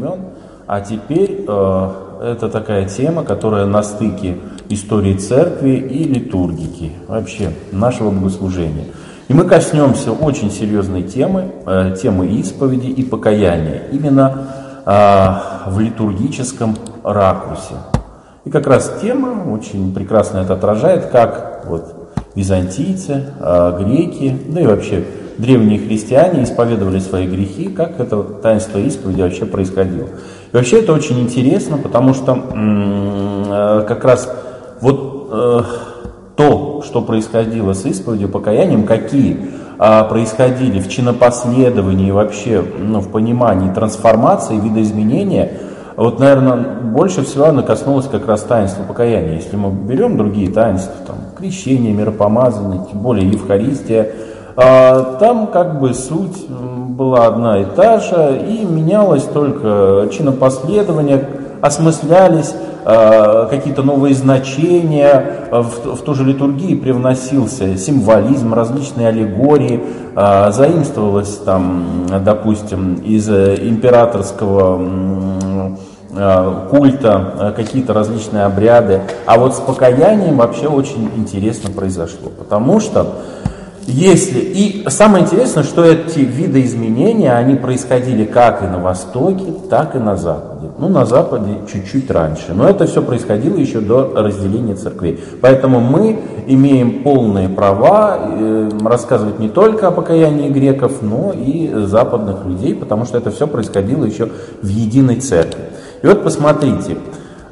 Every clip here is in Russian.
времен. А теперь э, это такая тема, которая на стыке истории церкви и литургики, вообще нашего богослужения. И мы коснемся очень серьезной темы, э, темы исповеди и покаяния, именно э, в литургическом ракурсе. И как раз тема очень прекрасно это отражает, как вот византийцы, э, греки, да и вообще древние христиане исповедовали свои грехи, как это таинство исповеди вообще происходило. И вообще это очень интересно, потому что э, как раз вот э, то, что происходило с исповедью, покаянием, какие э, происходили в чинопоследовании вообще ну, в понимании трансформации, видоизменения, вот, наверное, больше всего она коснулась как раз таинства покаяния. Если мы берем другие таинства, там, крещение, миропомазание, тем более Евхаристия, там как бы суть была одна и та же, и менялось только чинопоследование, осмыслялись а, какие-то новые значения, в, в ту же литургии привносился символизм, различные аллегории, а, заимствовалось там, допустим, из императорского культа, какие-то различные обряды. А вот с покаянием вообще очень интересно произошло, потому что если, и самое интересное, что эти виды изменения, они происходили как и на Востоке, так и на Западе. Ну, на Западе чуть-чуть раньше. Но это все происходило еще до разделения церквей. Поэтому мы имеем полные права э, рассказывать не только о покаянии греков, но и западных людей, потому что это все происходило еще в единой церкви. И вот посмотрите,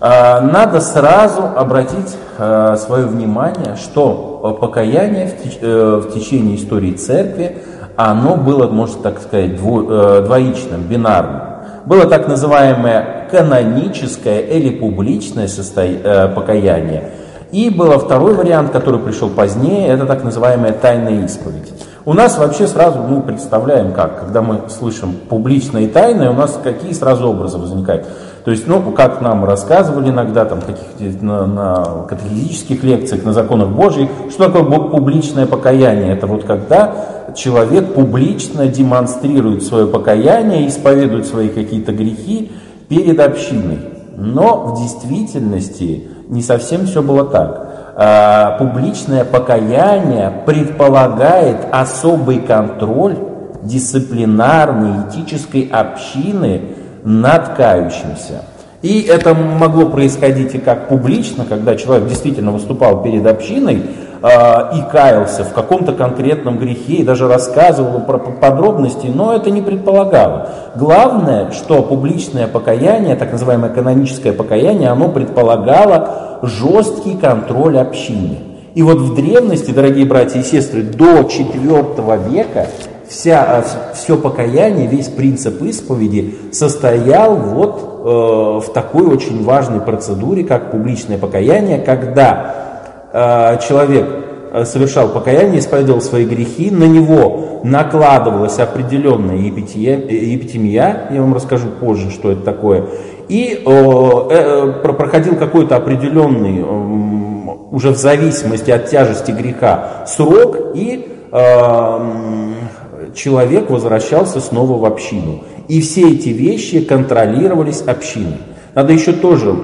надо сразу обратить а, свое внимание, что покаяние э, в течение истории церкви, оно было, можно так сказать, э, двоичным, бинарным. Было так называемое каноническое или публичное состо... Э, покаяние. И был второй вариант, который пришел позднее, это так называемая тайная исповедь. У нас вообще сразу мы представляем как, когда мы слышим публичное и тайное, у нас какие сразу образы возникают. То есть, ну, как нам рассказывали иногда там, каких на, на катехизических лекциях, на законах Божьих, что такое публичное покаяние? Это вот когда человек публично демонстрирует свое покаяние, исповедует свои какие-то грехи перед общиной. Но в действительности не совсем все было так. А, публичное покаяние предполагает особый контроль дисциплинарной этической общины над кающимся. И это могло происходить и как публично, когда человек действительно выступал перед общиной э, и каялся в каком-то конкретном грехе, и даже рассказывал про подробности, но это не предполагало. Главное, что публичное покаяние, так называемое каноническое покаяние, оно предполагало жесткий контроль общины. И вот в древности, дорогие братья и сестры, до IV века вся, а, все покаяние, весь принцип исповеди состоял вот э, в такой очень важной процедуре, как публичное покаяние, когда э, человек э, совершал покаяние, исповедовал свои грехи, на него накладывалась определенная епитемия, я вам расскажу позже, что это такое, и э, э, проходил какой-то определенный, э, уже в зависимости от тяжести греха, срок, и э, человек возвращался снова в общину. И все эти вещи контролировались общиной. Надо еще тоже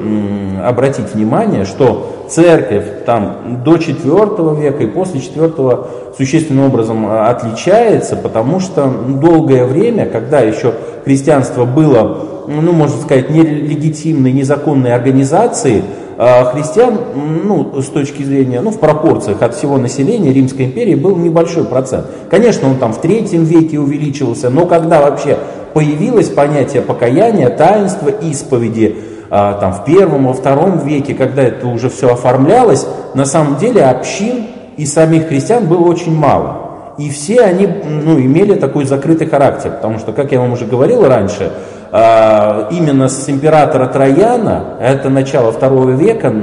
обратить внимание, что церковь там до IV века и после IV существенным образом а, отличается, потому что долгое время, когда еще христианство было, ну, можно сказать, нелегитимной, незаконной организацией, христиан, ну, с точки зрения, ну, в пропорциях от всего населения Римской империи был небольшой процент. Конечно, он там в третьем веке увеличивался, но когда вообще появилось понятие покаяния, таинства, исповеди, а, там в первом, во втором веке, когда это уже все оформлялось, на самом деле общин и самих христиан было очень мало. И все они ну, имели такой закрытый характер, потому что, как я вам уже говорил раньше, а, именно с императора Трояна, это начало второго века,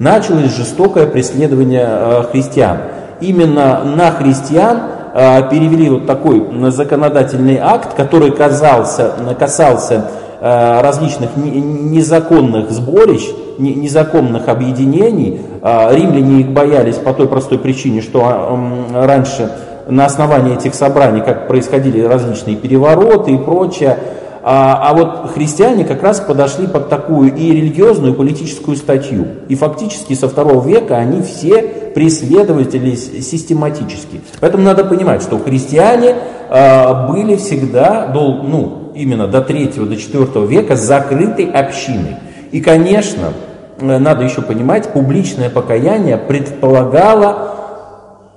началось жестокое преследование а, христиан. Именно на христиан а, перевели вот такой законодательный акт, который казался, касался различных незаконных сборищ, незаконных объединений. Римляне их боялись по той простой причине, что раньше на основании этих собраний, как происходили различные перевороты и прочее, А, а вот христиане как раз подошли под такую и религиозную, и политическую статью. И фактически со второго века они все преследователи систематически. Поэтому надо понимать, что христиане а, были всегда, до, ну, именно до третьего, до четвертого века закрытой общиной. И, конечно, э, надо еще понимать, публичное покаяние предполагало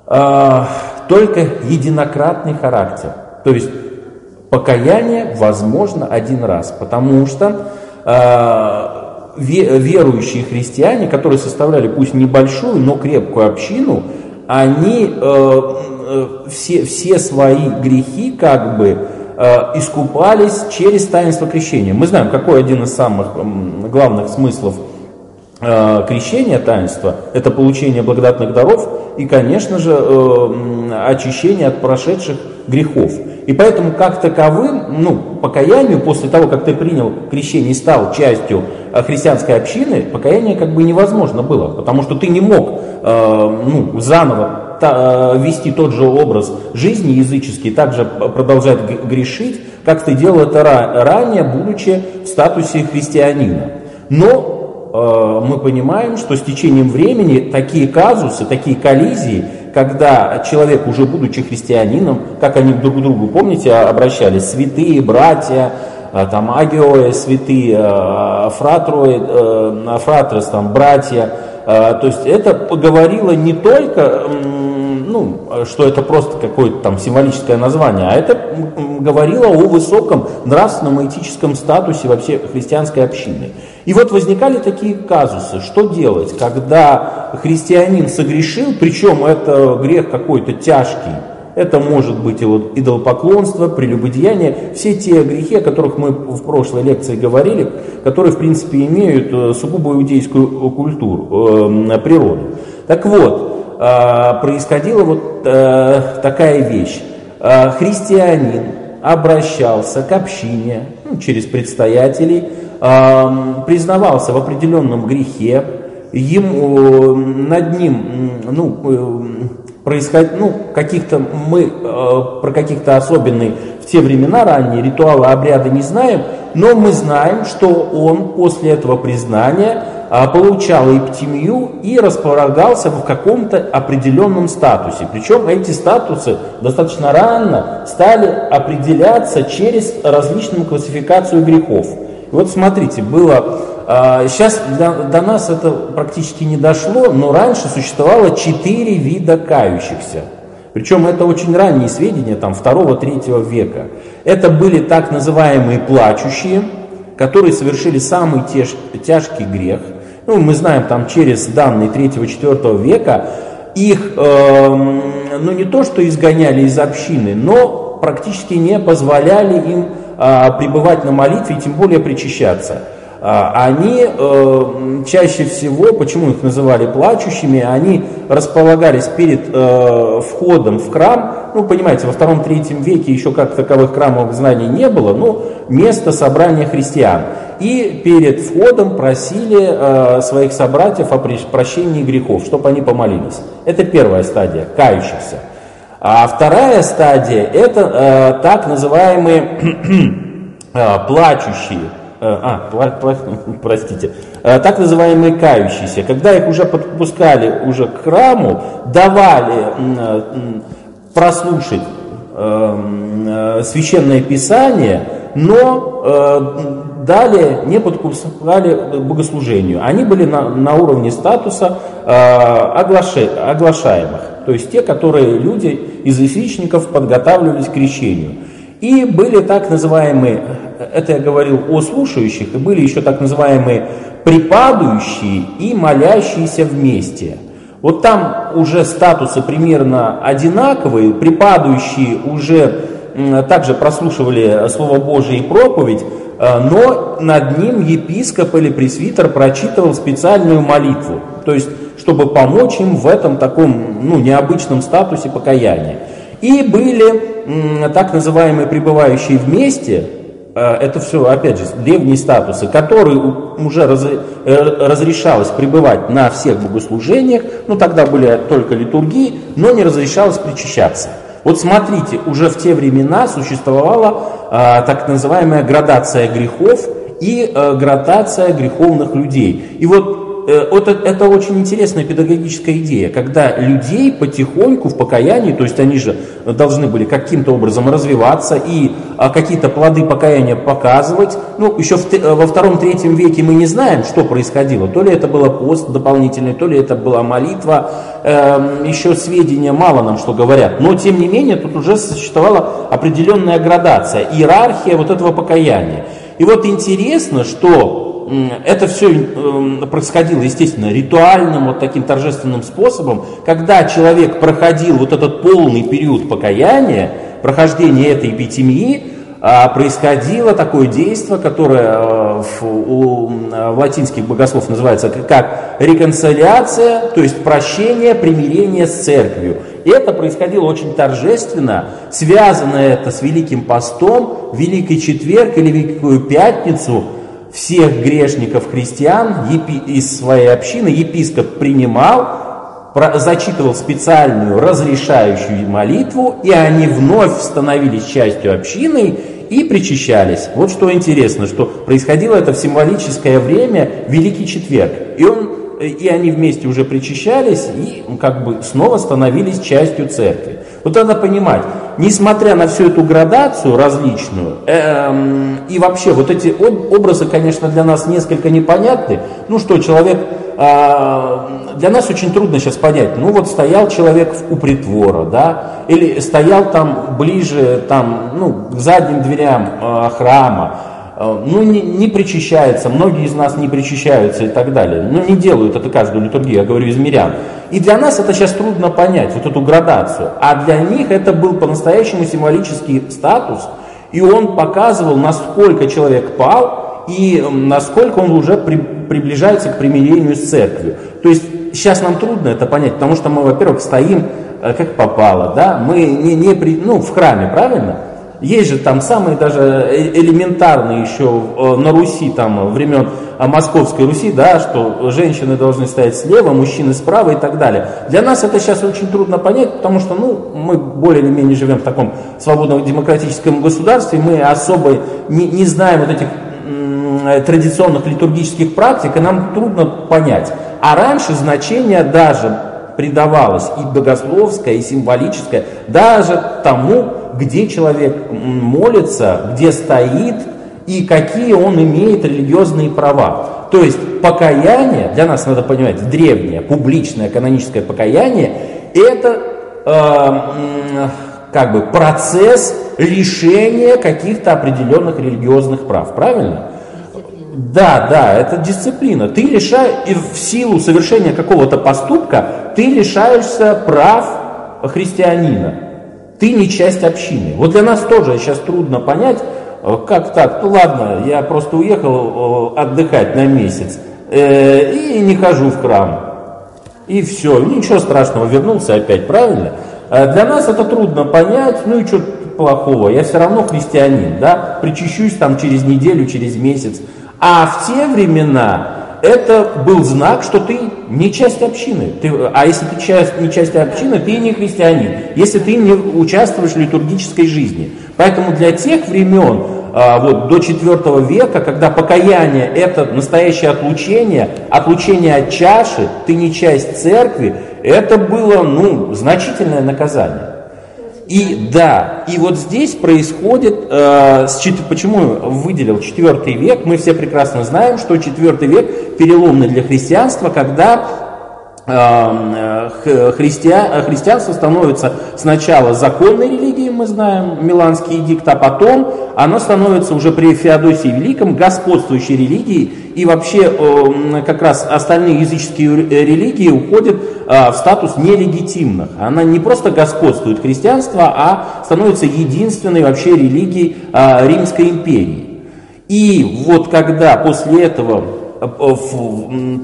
э, только единократный характер. То есть покаяние возможно один раз, потому что э, верующие христиане, которые составляли пусть небольшую, но крепкую общину, они э, э, все, все свои грехи как бы э, искупались через таинство крещения. Мы знаем, какой один из самых главных смыслов э, крещения таинства – это получение благодатных даров и, конечно же, э, очищение от прошедших грехов. И поэтому как таковым, ну, покаянию, после того, как ты принял крещение и стал частью э, христианской общины, покаяние как бы невозможно было, потому что ты не мог ну, заново вести тот же образ жизни языческий, также продолжать грешить, как ты делал это ранее, будучи в статусе христианина. Но мы понимаем, что с течением времени такие казусы, такие коллизии когда человек, уже будучи христианином, как они друг к другу, помните, обращались, святые, братья, э, там, агиоэ, святые, э, фратроэ, э, фратрес, там, братья, то есть это говорило не только ну, что это просто какое-то там символическое название, а это говорило о высоком нравственном и этическом статусе вообще христианской общины. И вот возникали такие казусы, что делать, когда христианин согрешил, причем это грех какой-то тяжкий, это может быть и вот идолопоклонство, прелюбодеяние, все те грехи, о которых мы в прошлой лекции говорили, которые, в принципе, имеют э, сугубо иудейскую культуру, э, природу. Так вот, Э, происходила вот э, такая вещь. Э, христианин обращался к общине ну, через предстоятелей, признавался в определенном грехе, ему, над ним ну, происход... ну, каких-то мы про каких-то особенные в те времена ранние ритуалы, обряды не знаем, но мы знаем, что он после этого признания а, получал эптимию и располагался в каком-то определенном статусе. Причем эти статусы достаточно рано стали определяться через различную классификацию грехов. Вот смотрите, было Сейчас а, до, нас это практически не дошло, но раньше существовало четыре вида кающихся. Причем это очень ранние сведения, там, 2-3 века. Это были так называемые плачущие, которые совершили самый тяж, тяжкий грех – ну, мы знаем там через данные 3-4 века, их, э, ну не то что изгоняли из общины, но практически не позволяли им пребывать на молитве и тем более причащаться. А, они э, чаще всего, почему их называли плачущими, они располагались перед э, входом в храм, ну, понимаете, во втором-третьем веке еще как таковых храмовых знаний не было, но место собрания христиан. И перед входом просили э, своих собратьев о прощении грехов, чтобы они помолились. Это первая стадия, кающихся. А вторая стадия, это э, так называемые э, плачущие, Э, а, простите, э, так называемые кающиеся, когда их уже подпускали уже к храму, давали прослушать священное писание, но далее не подпускали к богослужению. Они были на, на уровне статуса оглашаемых, то есть те, которые люди из язычников подготавливались к крещению. И были так называемые это я говорил о слушающих, и были еще так называемые припадающие и молящиеся вместе. Вот там уже статусы примерно одинаковые, припадающие уже также прослушивали Слово Божие и проповедь, э, но над ним епископ или пресвитер прочитывал специальную молитву, то есть чтобы помочь им в этом таком ну, необычном статусе покаяния. И были так называемые пребывающие вместе, Э, это все, опять же, древние статусы, которые уже раз, э, разрешалось пребывать на всех богослужениях, ну тогда были только литургии, но не разрешалось причащаться. Вот смотрите, уже в те времена существовала э, так называемая градация грехов и э, градация греховных людей. И вот Э, вот это очень интересная педагогическая идея, когда людей потихоньку в покаянии, то есть они же должны были каким-то образом развиваться и а, какие-то плоды покаяния показывать. Ну, еще в, э, во втором-третьем веке мы не знаем, что происходило. То ли это было пост дополнительный, то ли это была молитва. Эм, еще сведения мало нам что говорят. Но, тем не менее, тут уже существовала определенная градация, иерархия вот этого покаяния. И вот интересно, что это все эм, происходило, естественно, ритуальным, вот таким торжественным способом, когда человек проходил вот этот полный период покаяния, прохождения этой эпитемии, а, происходило такое действие, которое э, у латинских богослов называется как реконциляция, то есть прощение, примирение с церковью. И это происходило очень торжественно, связано это с Великим Постом, Великий Четверг или Великую Пятницу – всех грешников христиан из своей общины епископ принимал, зачитывал специальную разрешающую молитву, и они вновь становились частью общины и причащались. Вот что интересно, что происходило это в символическое время Великий Четверг. И, он, и они вместе уже причащались и как бы снова становились частью церкви. Вот надо понимать, несмотря на всю эту градацию различную, э, и вообще вот эти образы, конечно, для нас несколько непонятны. Ну что, человек, э, для нас очень трудно сейчас понять, ну вот стоял человек у притвора, да, или стоял там ближе, там, ну, к задним дверям э, храма, ну, не, не причащается, многие из нас не причащаются и так далее. Ну, не делают это каждую литургию, я говорю из мирян. И для нас это сейчас трудно понять, вот эту градацию. А для них это был по-настоящему символический статус, и он показывал, насколько человек пал, и насколько он уже при, приближается к примирению с церковью. То есть сейчас нам трудно это понять, потому что мы, во-первых, стоим э, как попало, да, мы не, не при, ну, в храме, правильно? Есть же там самые даже э, элементарные еще э, на Руси, там, времен э, Московской Руси, да, что женщины должны стоять слева, мужчины справа и так далее. Для нас это сейчас очень трудно понять, потому что, ну, мы более или менее живем в таком свободном демократическом государстве, мы особо не, не знаем вот этих традиционных литургических практик, и нам трудно понять. А раньше значение даже придавалось и богословское, и символическое, даже тому, где человек молится, где стоит и какие он имеет религиозные права. То есть покаяние, для нас надо понимать, древнее, публичное каноническое покаяние, это э, как бы процесс лишения каких-то определенных религиозных прав, правильно? Да, да, это дисциплина. Ты лишаешь, в силу совершения какого-то поступка, ты лишаешься прав христианина. Ты не часть общины. Вот для нас тоже сейчас трудно понять, э, как так, ну ладно, я просто уехал э, отдыхать на месяц э, и не хожу в храм. И все, ничего страшного, вернулся опять, правильно? Для нас это трудно понять, ну и что плохого, я все равно христианин, да, причащусь там через неделю, через месяц. А в те времена это был знак, что ты не часть общины. Ты, а если ты часть, не часть общины, ты не христианин. Если ты не участвуешь в литургической жизни. Поэтому для тех времен, а, вот, до IV века, когда покаяние это настоящее отлучение, отлучение от чаши, ты не часть церкви, это было ну, значительное наказание. И да, и вот здесь происходит, э, почему выделил четвертый век, мы все прекрасно знаем, что четвертый век переломный для христианства, когда Эм, христиан, христианство становится сначала законной религией, мы знаем, Миланский эдикт, а потом оно становится уже при Феодосии Великом господствующей религией, и вообще эм, как раз остальные языческие религии уходят э, в статус нелегитимных. Она не просто господствует христианство, а становится единственной вообще религией э, Римской империи. И вот когда после этого Э,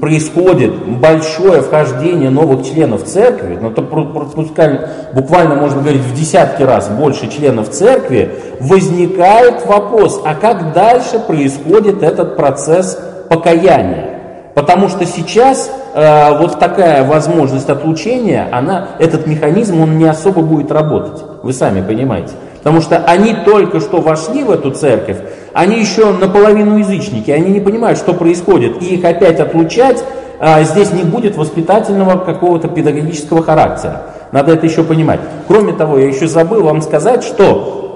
происходит большое вхождение новых членов церкви, но то пропускали, буквально можно говорить в десятки раз больше членов церкви, возникает вопрос, а как дальше происходит этот процесс покаяния? Потому что сейчас э, вот такая возможность отлучения, она, этот механизм, он не особо будет работать. вы сами понимаете. Потому что они только что вошли в эту церковь, они еще наполовину язычники, они не понимают, что происходит, и их опять отлучать а, здесь не будет воспитательного какого-то педагогического характера. Надо это еще понимать. Кроме того, я еще забыл вам сказать, что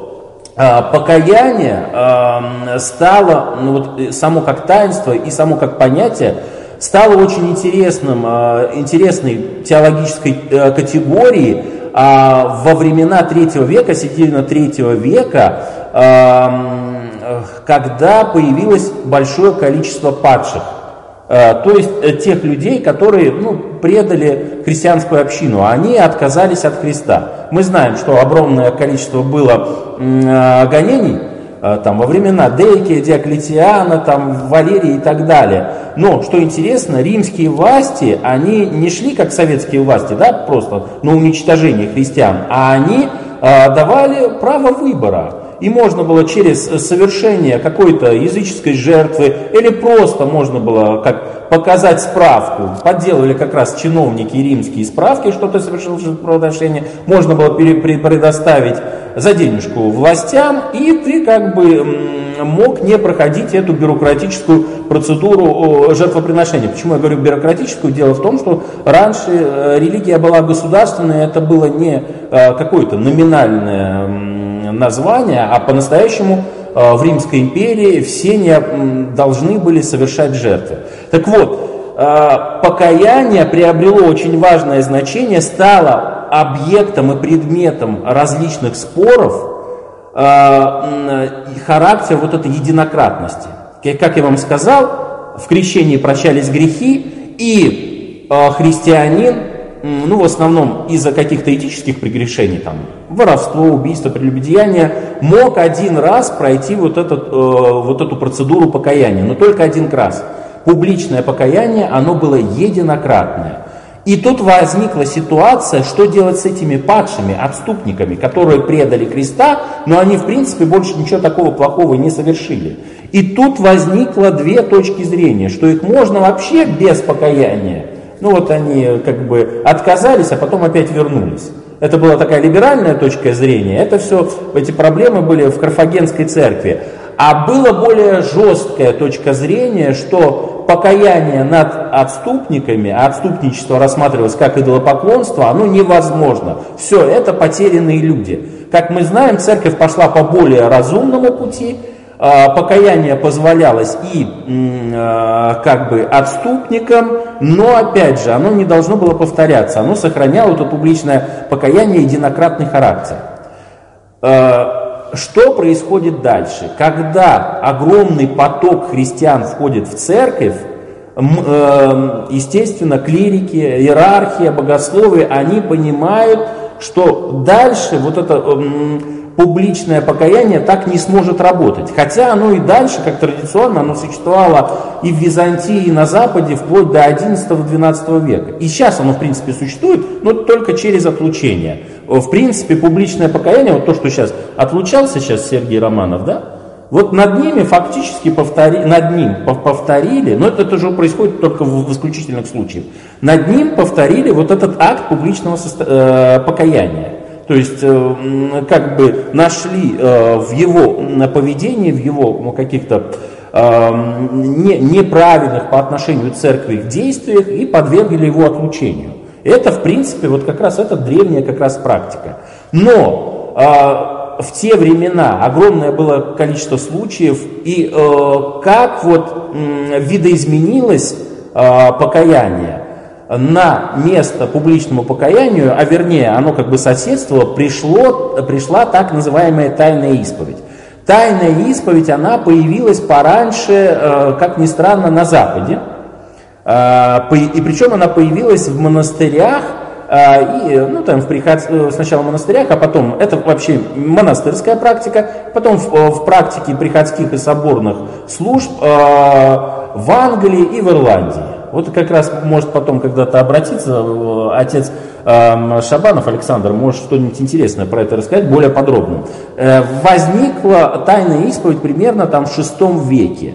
покаяние а, стало, ну вот э, само как таинство и само как понятие, стало очень интересным, а, интересной теологической категорией а, во времена третьего века, середина третьего века, а, когда появилось большое количество падших. Э, то есть э, тех людей, которые ну, предали христианскую общину, они отказались от Христа. Мы знаем, что огромное количество было э, гонений там, во времена Дейки, Диоклетиана, там, Валерия и так далее. Но, что интересно, римские власти, они не шли как советские власти, да, просто на уничтожение христиан, а они давали право выбора. И можно было через совершение какой-то языческой жертвы или просто можно было как показать справку. Подделывали как раз чиновники римские справки, что ты совершил жертвоприношение. Можно было предоставить за денежку властям, и ты как бы мог не проходить эту бюрократическую процедуру жертвоприношения. Почему я говорю бюрократическую? Дело в том, что раньше э, религия была государственная, это было не э, какое-то номинальное название, а по-настоящему э, в Римской империи все не должны были совершать жертвы. Так вот, э, покаяние приобрело очень важное значение, стало объектом и предметом различных споров, э, характер вот этой единократности. Как я вам сказал, в крещении прощались грехи, и христианин ну, в основном из-за каких-то этических прегрешений, там, воровство, убийство, прелюбодеяние, мог один раз пройти вот, этот, э, вот эту процедуру покаяния, но только один раз. Публичное покаяние, оно было единократное. И тут возникла ситуация, что делать с этими падшими отступниками, которые предали Христа, но они, в принципе, больше ничего такого плохого не совершили. И тут возникло две точки зрения, что их можно вообще без покаяния ну вот они как бы отказались, а потом опять вернулись. Это была такая либеральная точка зрения. Это все, эти проблемы были в Карфагенской церкви. А была более жесткая точка зрения, что покаяние над отступниками, а отступничество рассматривалось как идолопоклонство, оно невозможно. Все, это потерянные люди. Как мы знаем, церковь пошла по более разумному пути, покаяние позволялось и а, как бы отступникам, но опять же, оно не должно было повторяться, оно сохраняло это публичное покаяние единократный характер. А, что происходит дальше? Когда огромный поток христиан входит в церковь, естественно, клирики, иерархия, богословы, они понимают, что дальше вот это публичное покаяние так не сможет работать. Хотя оно и дальше, как традиционно, оно существовало и в Византии, и на Западе, вплоть до 11-12 века. И сейчас оно, в принципе, существует, но только через отлучение. В принципе, публичное покаяние, вот то, что сейчас отлучался сейчас Сергей Романов, да, вот над ними фактически повтори, над ним повторили, но это, это же происходит только в, в исключительных случаях, над ним повторили вот этот акт публичного состо, э, покаяния. То есть э, как бы нашли э, в его поведении, в его ну, каких-то э, не, неправильных по отношению к церкви действиях и подвергли его отлучению. Это, в принципе, вот как раз это древняя как раз практика. Но в те времена огромное было количество случаев, и как вот видоизменилось покаяние, на место публичному покаянию, а вернее, оно как бы соседствовало, пришло, пришла так называемая тайная исповедь. Тайная исповедь, она появилась пораньше, э, как ни странно, на Западе. Э, и причем она появилась в монастырях, э, и, ну, там, в приход... сначала в монастырях, а потом, это вообще монастырская практика, потом в, в практике приходских и соборных служб в Англии и в Ирландии. Вот как раз может потом когда-то обратиться э, отец э, Шабанов Александр, может что-нибудь интересное про это рассказать, более подробно. Э, возникла тайная исповедь примерно там в VI веке.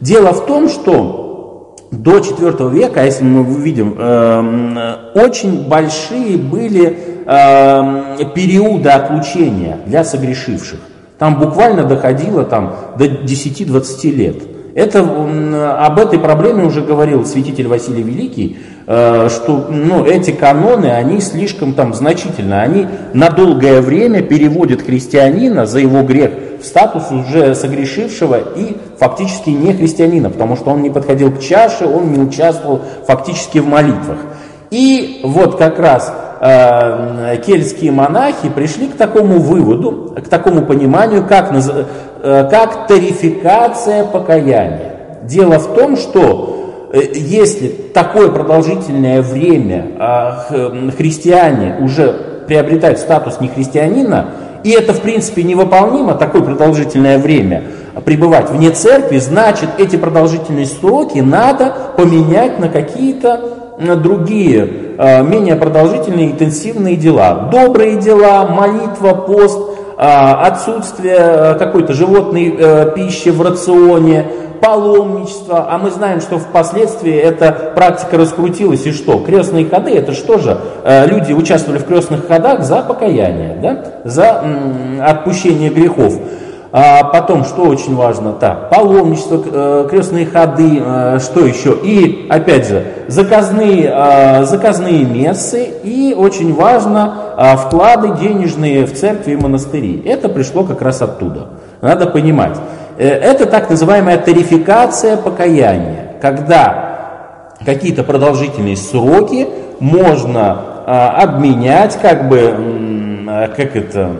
Дело в том, что до IV века, а если мы увидим, очень большие были э, периоды отлучения для согрешивших. Там буквально доходило там, до 10-20 лет. Это, об этой проблеме уже говорил святитель Василий Великий, э, что ну, эти каноны, они слишком там значительны, они на долгое время переводят христианина за его грех в статус уже согрешившего и фактически не христианина, потому что он не подходил к чаше, он не участвовал фактически в молитвах. И вот как раз э, кельтские монахи пришли к такому выводу, к такому пониманию, как, как тарификация покаяния. Дело в том, что э, если такое продолжительное время э, христиане уже приобретают статус нехристианина, и это в принципе невыполнимо, такое продолжительное время пребывать вне церкви, значит эти продолжительные сроки надо поменять на какие-то другие, э, менее продолжительные, интенсивные дела. Добрые дела, молитва, пост, э, отсутствие э, какой-то животной пищи в рационе, паломничество, а мы знаем, что впоследствии эта практика раскрутилась, и что? Крестные ходы, это что же? Люди участвовали в крестных ходах за покаяние, да? за отпущение грехов. А потом, что очень важно, так, паломничество, э, крестные ходы, э, что еще? И, опять же, заказные, э, заказные мессы и, очень важно, вклады денежные в церкви и монастыри. Это пришло как раз оттуда. Надо понимать. Это так называемая тарификация покаяния, когда какие-то продолжительные сроки можно обменять, как бы, как это,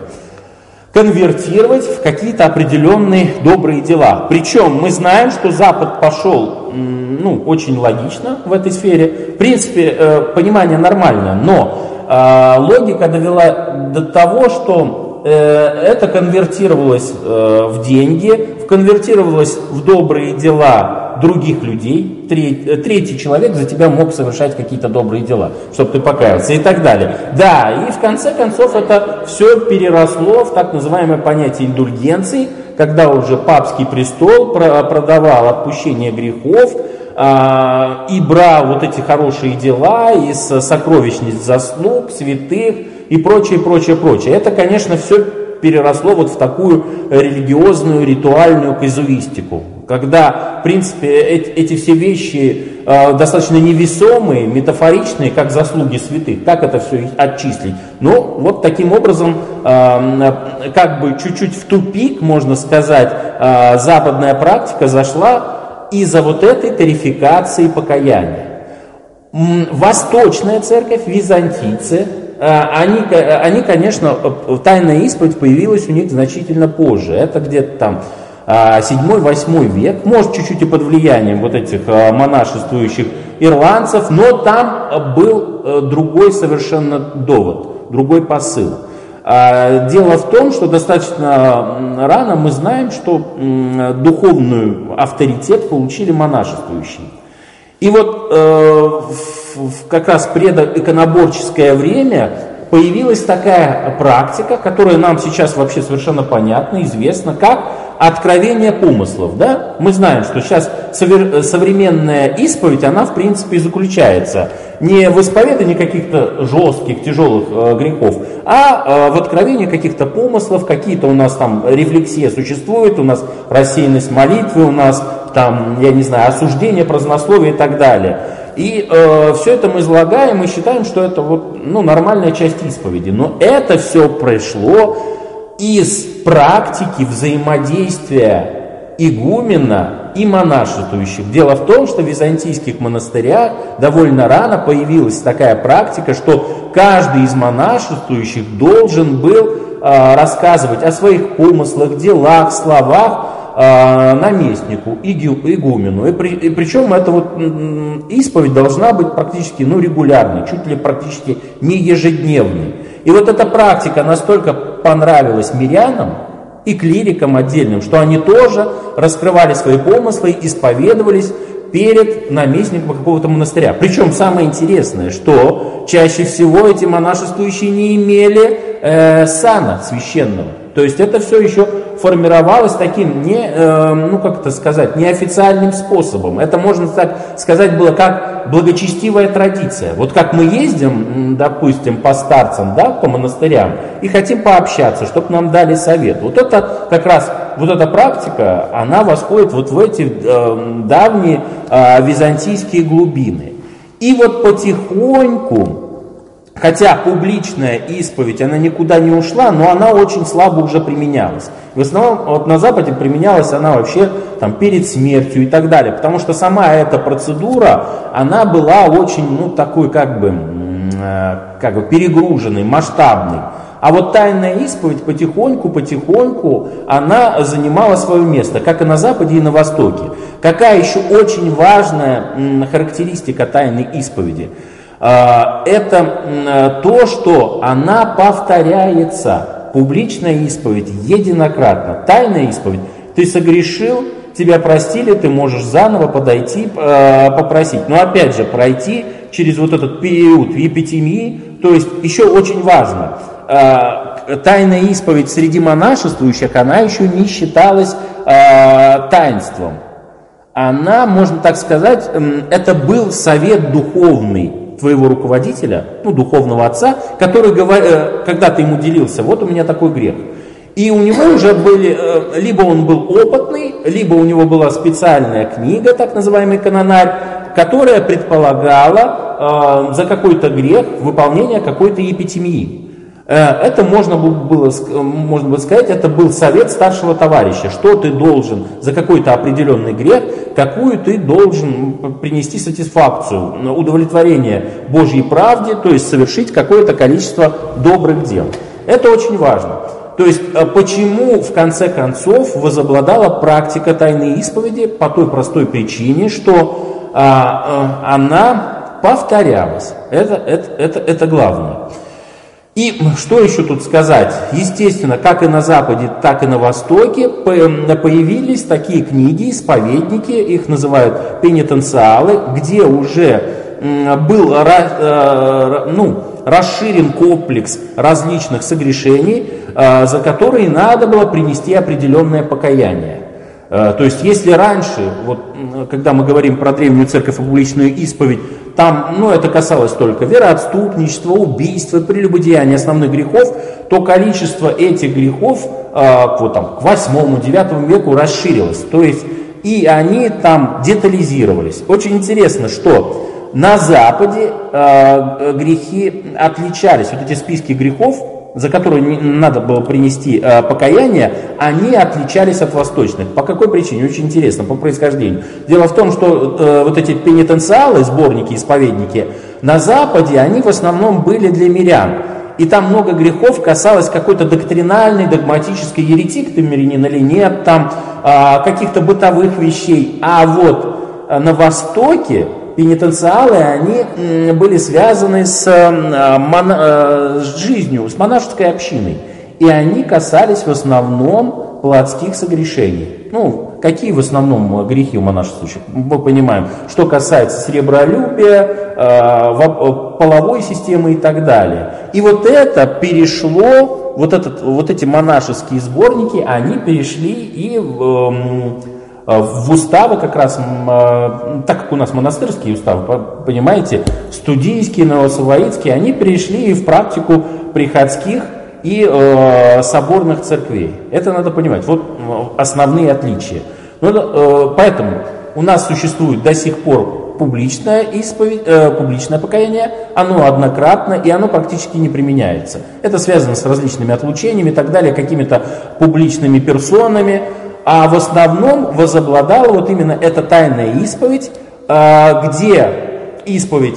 конвертировать в какие-то определенные добрые дела. Причем мы знаем, что Запад пошел ну, очень логично в этой сфере. В принципе, э, понимание нормальное, но э, логика довела до того, что э, это конвертировалось в деньги, конвертировалось в добрые дела других людей, третий, третий человек за тебя мог совершать какие-то добрые дела, чтобы ты покаялся и так далее. Да, и в конце концов это все переросло в так называемое понятие индульгенции, когда уже папский престол продавал отпущение грехов, а, и брал вот эти хорошие дела из сокровищниц заслуг, святых и прочее, прочее, прочее. Это, конечно, все переросло вот в такую религиозную, ритуальную казуистику, когда, в принципе, эти, эти все вещи э, достаточно невесомые, метафоричные, как заслуги святых. Как это все отчислить? Ну, вот таким образом, э, как бы чуть-чуть в тупик, можно сказать, э, западная практика зашла из-за вот этой тарификации покаяния. Восточная церковь, византийцы, они, они, конечно, тайная исповедь появилась у них значительно позже. Это где-то там 7-8 а, век, может чуть-чуть и под влиянием вот этих а, монашествующих ирландцев, но там был э, другой совершенно довод, другой посыл. А, дело в том, что достаточно рано мы знаем, что духовный авторитет получили монашествующие. И вот э, в как раз предиконоборческое время появилась такая практика, которая нам сейчас вообще совершенно понятна, известна, как откровение помыслов. Да? Мы знаем, что сейчас современная исповедь, она в принципе заключается не в исповедании каких-то жестких, тяжелых э, грехов, а э, в откровении каких-то помыслов, какие-то у нас там рефлексия существует, у нас рассеянность молитвы, у нас там, я не знаю, осуждение, празднословие и так далее. И э, все это мы излагаем и считаем, что это вот, ну, нормальная часть исповеди. Но это все пришло из практики взаимодействия игумена и монашествующих. Дело в том, что в византийских монастырях довольно рано появилась такая практика, что каждый из монашествующих должен был э, рассказывать о своих помыслах, делах, словах э, наместнику, игумену. И, при, и причем эта вот исповедь должна быть практически ну, регулярной, чуть ли практически не ежедневной. И вот эта практика настолько понравилась мирянам и клирикам отдельным, что они тоже раскрывали свои помыслы, исповедовались перед наместником какого-то монастыря. Причем самое интересное, что чаще всего эти монашествующие не имели э, сана священного. То есть это все еще формировалось таким, не, э, ну как это сказать, неофициальным способом. Это, можно так сказать, было как благочестивая традиция. Вот как мы ездим, допустим, по старцам, да, по монастырям, и хотим пообщаться, чтобы нам дали совет. Вот это как раз, вот эта практика, она восходит вот в эти э, давние э, византийские глубины. И вот потихоньку, Хотя публичная исповедь, она никуда не ушла, но она очень слабо уже применялась. В основном вот на Западе применялась она вообще там, перед смертью и так далее. Потому что сама эта процедура, она была очень, ну, такой как бы, э, как бы перегруженной, масштабной. А вот тайная исповедь потихоньку, потихоньку, она занимала свое место, как и на Западе, и на Востоке. Какая еще очень важная характеристика тайной исповеди – это то, что она повторяется. Публичная исповедь единократно. Тайная исповедь. Ты согрешил, тебя простили, ты можешь заново подойти, а, попросить. Но опять же, пройти через вот этот период епитемии, то есть еще очень важно, а, тайная исповедь среди монашествующих, она еще не считалась таинством. Она, можно так сказать, это был совет духовный, твоего руководителя, ну, духовного отца, который, э, когда ты ему делился, вот у меня такой грех. И у него уже были, э, либо он был опытный, либо у него была специальная книга, так называемый канонарь, которая предполагала э, за какой-то грех выполнение какой-то епитемии. Э, это можно было, можно было сказать, это был совет старшего товарища, что ты должен за какой-то определенный грех, какую ты должен принести сатисфакцию, удовлетворение Божьей правде, то есть совершить какое-то количество добрых дел. Это очень важно. То есть э, почему в конце концов возобладала практика тайной исповеди по той простой причине, что а, а, она повторялась. Это, это, это, это главное. И что еще тут сказать? Естественно, как и на Западе, так и на Востоке появились такие книги, исповедники, их называют пенитенциалы, где уже был э, ну, расширен комплекс различных согрешений, э, за которые надо было принести определенное покаяние. Э, то есть, если раньше, вот, когда мы говорим про древнюю церковь и публичную исповедь, там, ну, это касалось только вероотступничества, убийства, прелюбодеяния основных грехов, то количество этих грехов э, вот, там, к 8-9 веку расширилось. То есть, и они там детализировались. Очень интересно, что на Западе э, грехи отличались, вот эти списки грехов за которые надо было принести э, покаяние, они отличались от восточных. По какой причине? Очень интересно, по происхождению. Дело в том, что э, вот эти пенитенциалы, сборники, исповедники, на Западе они в основном были для мирян. И там много грехов касалось какой-то доктринальной, догматической еретик ты мирянин или нет, там э, каких-то бытовых вещей. А вот э, на Востоке пенитенциалы, они были связаны с, э, моно, э, с жизнью, с монашеской общиной. И они касались в основном плотских согрешений. Ну, какие в основном грехи у монашествующих? Мы понимаем, что касается сребролюбия, э, половой системы и так далее. И вот это перешло, вот, этот, вот эти монашеские сборники, они перешли и в а, в уставы как раз, а, так как у нас монастырские уставы, понимаете, студийские, новосавоитские, они перешли и в практику приходских и э, соборных церквей. Это надо понимать. Вот основные отличия. Ну, э, поэтому у нас существует до сих пор публичное, исповедь, э, публичное покаяние, оно однократно и оно практически не применяется. Это связано с различными отлучениями и так далее, какими-то публичными персонами, а в основном возобладала вот именно эта тайная исповедь, а, где исповедь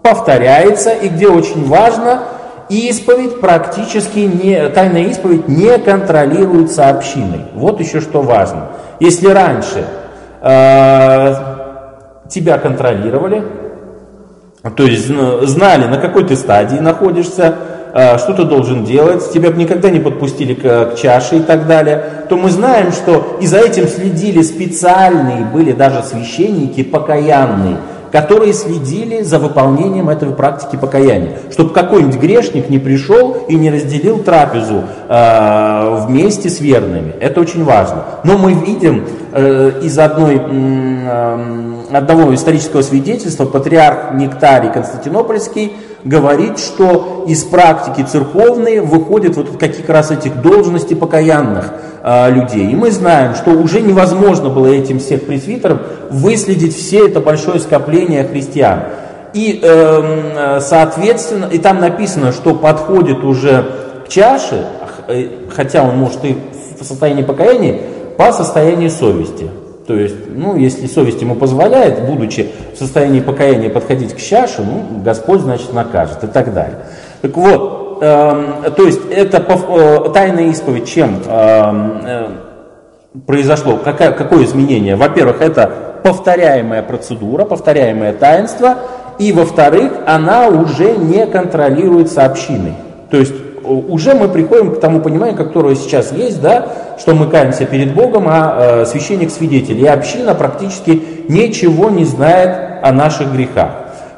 повторяется и где очень важно, исповедь практически не, тайная исповедь не контролируется общиной. Вот еще что важно. Если раньше э, тебя контролировали, то есть знали, на какой ты стадии находишься, а, что ты должен делать, тебя бы никогда не подпустили к, к чаше и так далее, то мы знаем, что и за этим следили специальные, были даже священники покаянные, которые следили за выполнением этой практики покаяния. Чтобы какой-нибудь грешник не пришел и не разделил трапезу э, вместе с верными. Это очень важно. Но мы видим э, из одной, э, одного исторического свидетельства, патриарх Нектарий Константинопольский говорит, что из практики церковной выходят вот каких раз этих должностей покаянных э, людей. И мы знаем, что уже невозможно было этим всех пресвитерам выследить все это большое скопление христиан. И, э, соответственно, и там написано, что подходит уже к чаше, э, хотя он может и в состоянии покаяния, по состоянию совести. То есть, ну, если совесть ему позволяет, будучи в состоянии покаяния подходить к чаше, ну, Господь, значит, накажет и так далее. Так вот, э, то есть, это э, тайная исповедь чем эм, э, произошло, какая, какое изменение? Во-первых, это повторяемая процедура, повторяемое таинство, и во-вторых, она уже не контролируется общиной. То есть уже мы приходим к тому пониманию, которое сейчас есть, да, что мы каемся перед Богом, а э, священник свидетель. И община практически ничего не знает о наших грехах.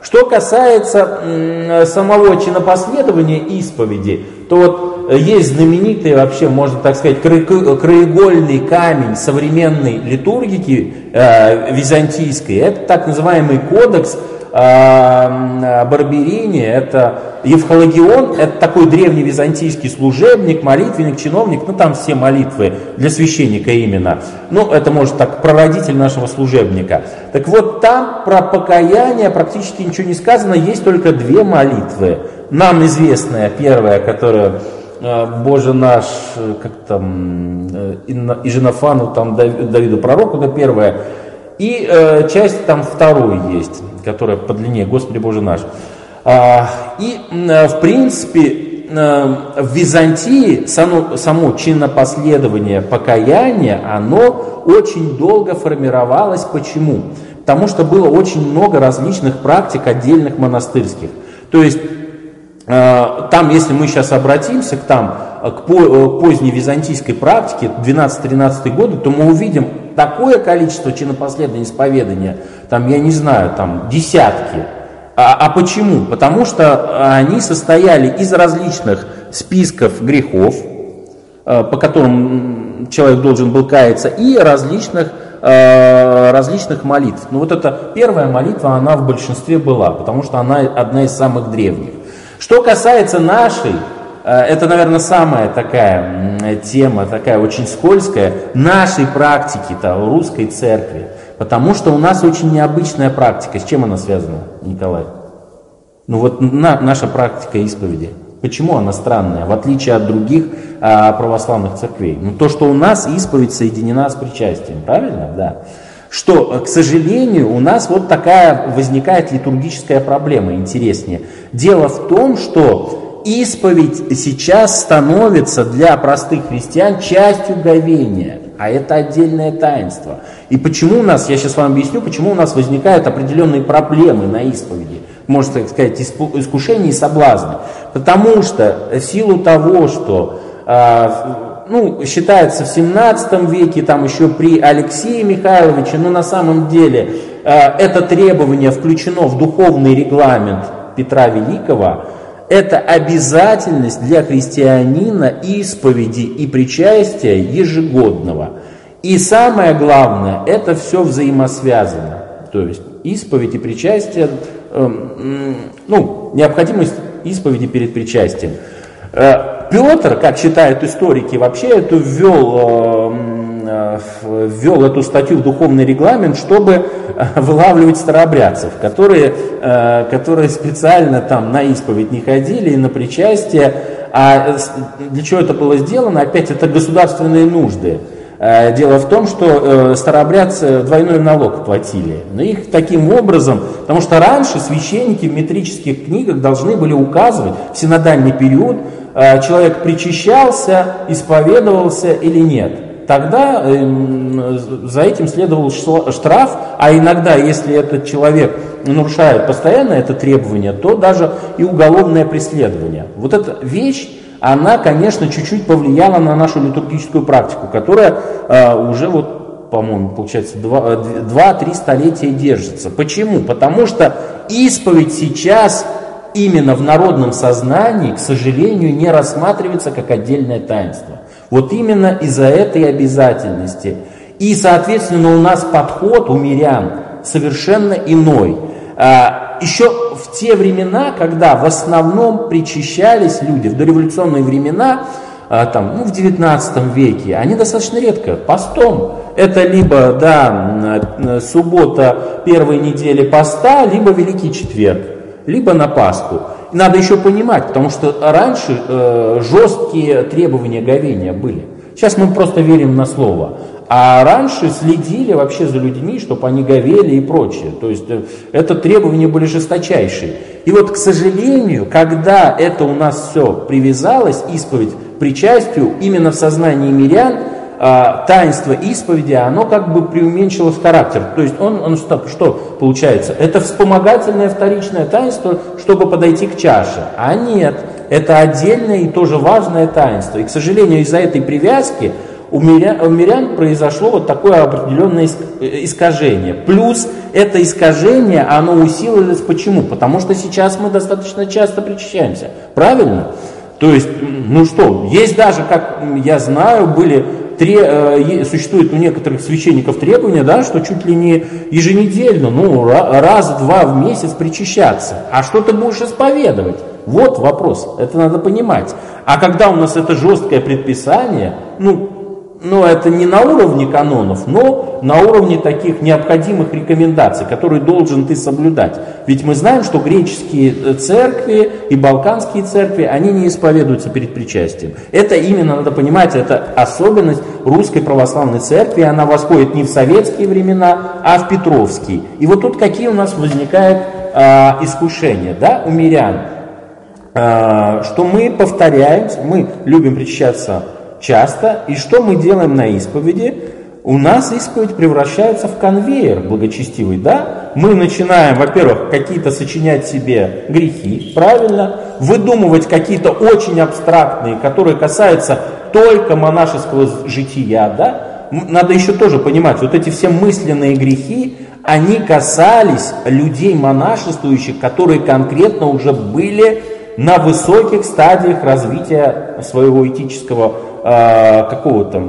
Что касается э, самого чинопоследования исповеди, то вот есть знаменитый вообще, можно так сказать, краеугольный камень современной литургики э, византийской. Это так называемый кодекс э, Барберини, это Евхологион – это такой древний византийский служебник, молитвенник, чиновник, ну там все молитвы для священника именно. Ну, это может так, прародитель нашего служебника. Так вот, там про покаяние практически ничего не сказано, есть только две молитвы. Нам известная, первая, которая э, Боже наш, как там, э, и Женофану, там, Давиду пророку, это первая. И э, часть там второй есть, которая по длине, Господи Боже наш. А, и, э, в принципе, э, в Византии само, само чинопоследование покаяния, оно очень долго формировалось. Почему? Потому что было очень много различных практик отдельных монастырских. То есть э, там, если мы сейчас обратимся к, там, к поздней византийской практике, 12-13 годы, то мы увидим такое количество чинопоследований исповедания, там, я не знаю, там десятки, а, а почему? Потому что они состояли из различных списков грехов, э, по которым человек должен был каяться, и различных, э, различных молитв. Ну вот эта первая молитва, она в большинстве была, потому что она одна из самых древних. Что касается нашей, это, наверное, самая такая тема, такая очень скользкая, нашей практики-то русской церкви. Потому что у нас очень необычная практика. С чем она связана, Николай? Ну вот на, наша практика исповеди. Почему она странная, в отличие от других а, православных церквей? Ну то, что у нас исповедь соединена с причастием, правильно? Да. Что, к сожалению, у нас вот такая возникает литургическая проблема, интереснее. Дело в том, что исповедь сейчас становится для простых христиан частью говения а это отдельное таинство. И почему у нас, я сейчас вам объясню, почему у нас возникают определенные проблемы на исповеди, можно так сказать, искушения и соблазны. Потому что в силу того, что а, ну, считается в 17 веке, там еще при Алексее Михайловиче, но на самом деле а, это требование включено в духовный регламент Петра Великого, это обязательность для христианина исповеди и причастия ежегодного. И самое главное, это все взаимосвязано. То есть исповедь и причастие, э, ну, необходимость исповеди перед причастием. Э, Петр, как считают историки, вообще это ввел Э, ввел эту статью в духовный регламент, чтобы э, вылавливать старообрядцев, которые, э, которые специально там на исповедь не ходили и на причастие. А для чего это было сделано? Опять это государственные нужды. Дело в том, что старообрядцы двойной налог платили. Но их таким образом, потому что раньше священники в метрических книгах должны были указывать в синодальный период, человек причащался, исповедовался или нет тогда э, за этим следовал штраф, а иногда, если этот человек нарушает постоянно это требование, то даже и уголовное преследование. Вот эта вещь, она, конечно, чуть-чуть повлияла на нашу литургическую практику, которая э, уже вот по-моему, получается, 2-3 столетия держится. Почему? Потому что исповедь сейчас именно в народном сознании, к сожалению, не рассматривается как отдельное таинство. Вот именно из-за этой обязательности. И, соответственно, у нас подход у мирян совершенно иной. А, Еще в те времена, когда в основном причащались люди, в дореволюционные времена, а, там, ну, в 19 веке, они достаточно редко, постом. Это либо, да, суббота первой недели поста, либо Великий Четверг, либо на Пасху. Надо еще понимать, потому что раньше э, жесткие требования говения были. Сейчас мы просто верим на слово. А раньше следили вообще за людьми, чтобы они говели и прочее. То есть э, это требования были жесточайшие. И вот, к сожалению, когда это у нас все привязалось, исповедь причастию, именно в сознании мирян, а, таинство исповеди, оно как бы преуменьшилось характер. То есть он, он что, что получается? Это вспомогательное вторичное таинство, чтобы подойти к чаше. А нет, это отдельное и тоже важное таинство. И, к сожалению, из-за этой привязки у мирян, у мирян произошло вот такое определенное э, искажение. Плюс это искажение, оно усилилось почему? Потому что сейчас мы достаточно часто причащаемся. Правильно? То есть, ну что, есть даже, как я знаю, были э, существует у некоторых священников требования, да, что чуть ли не еженедельно, ну, раз-два в месяц причащаться. А что ты будешь исповедовать? Вот вопрос, это надо понимать. А когда у нас это жесткое предписание, ну, но это не на уровне канонов, но на уровне таких необходимых рекомендаций, которые должен ты соблюдать. Ведь мы знаем, что греческие э, церкви и балканские церкви, они не исповедуются перед причастием. Это именно, надо понимать, это особенность русской православной церкви, она восходит не в советские времена, а в Петровские. И вот тут какие у нас возникают а, искушения, да, у мирян, а, что мы повторяем, мы любим причащаться часто. И что мы делаем на исповеди? У нас исповедь превращается в конвейер благочестивый, да? Мы начинаем, во-первых, какие-то сочинять себе грехи, правильно? Выдумывать какие-то очень абстрактные, которые касаются только монашеского жития, да? Надо еще тоже понимать, вот эти все мысленные грехи, они касались людей монашествующих, которые конкретно уже были на высоких стадиях развития своего этического какого-то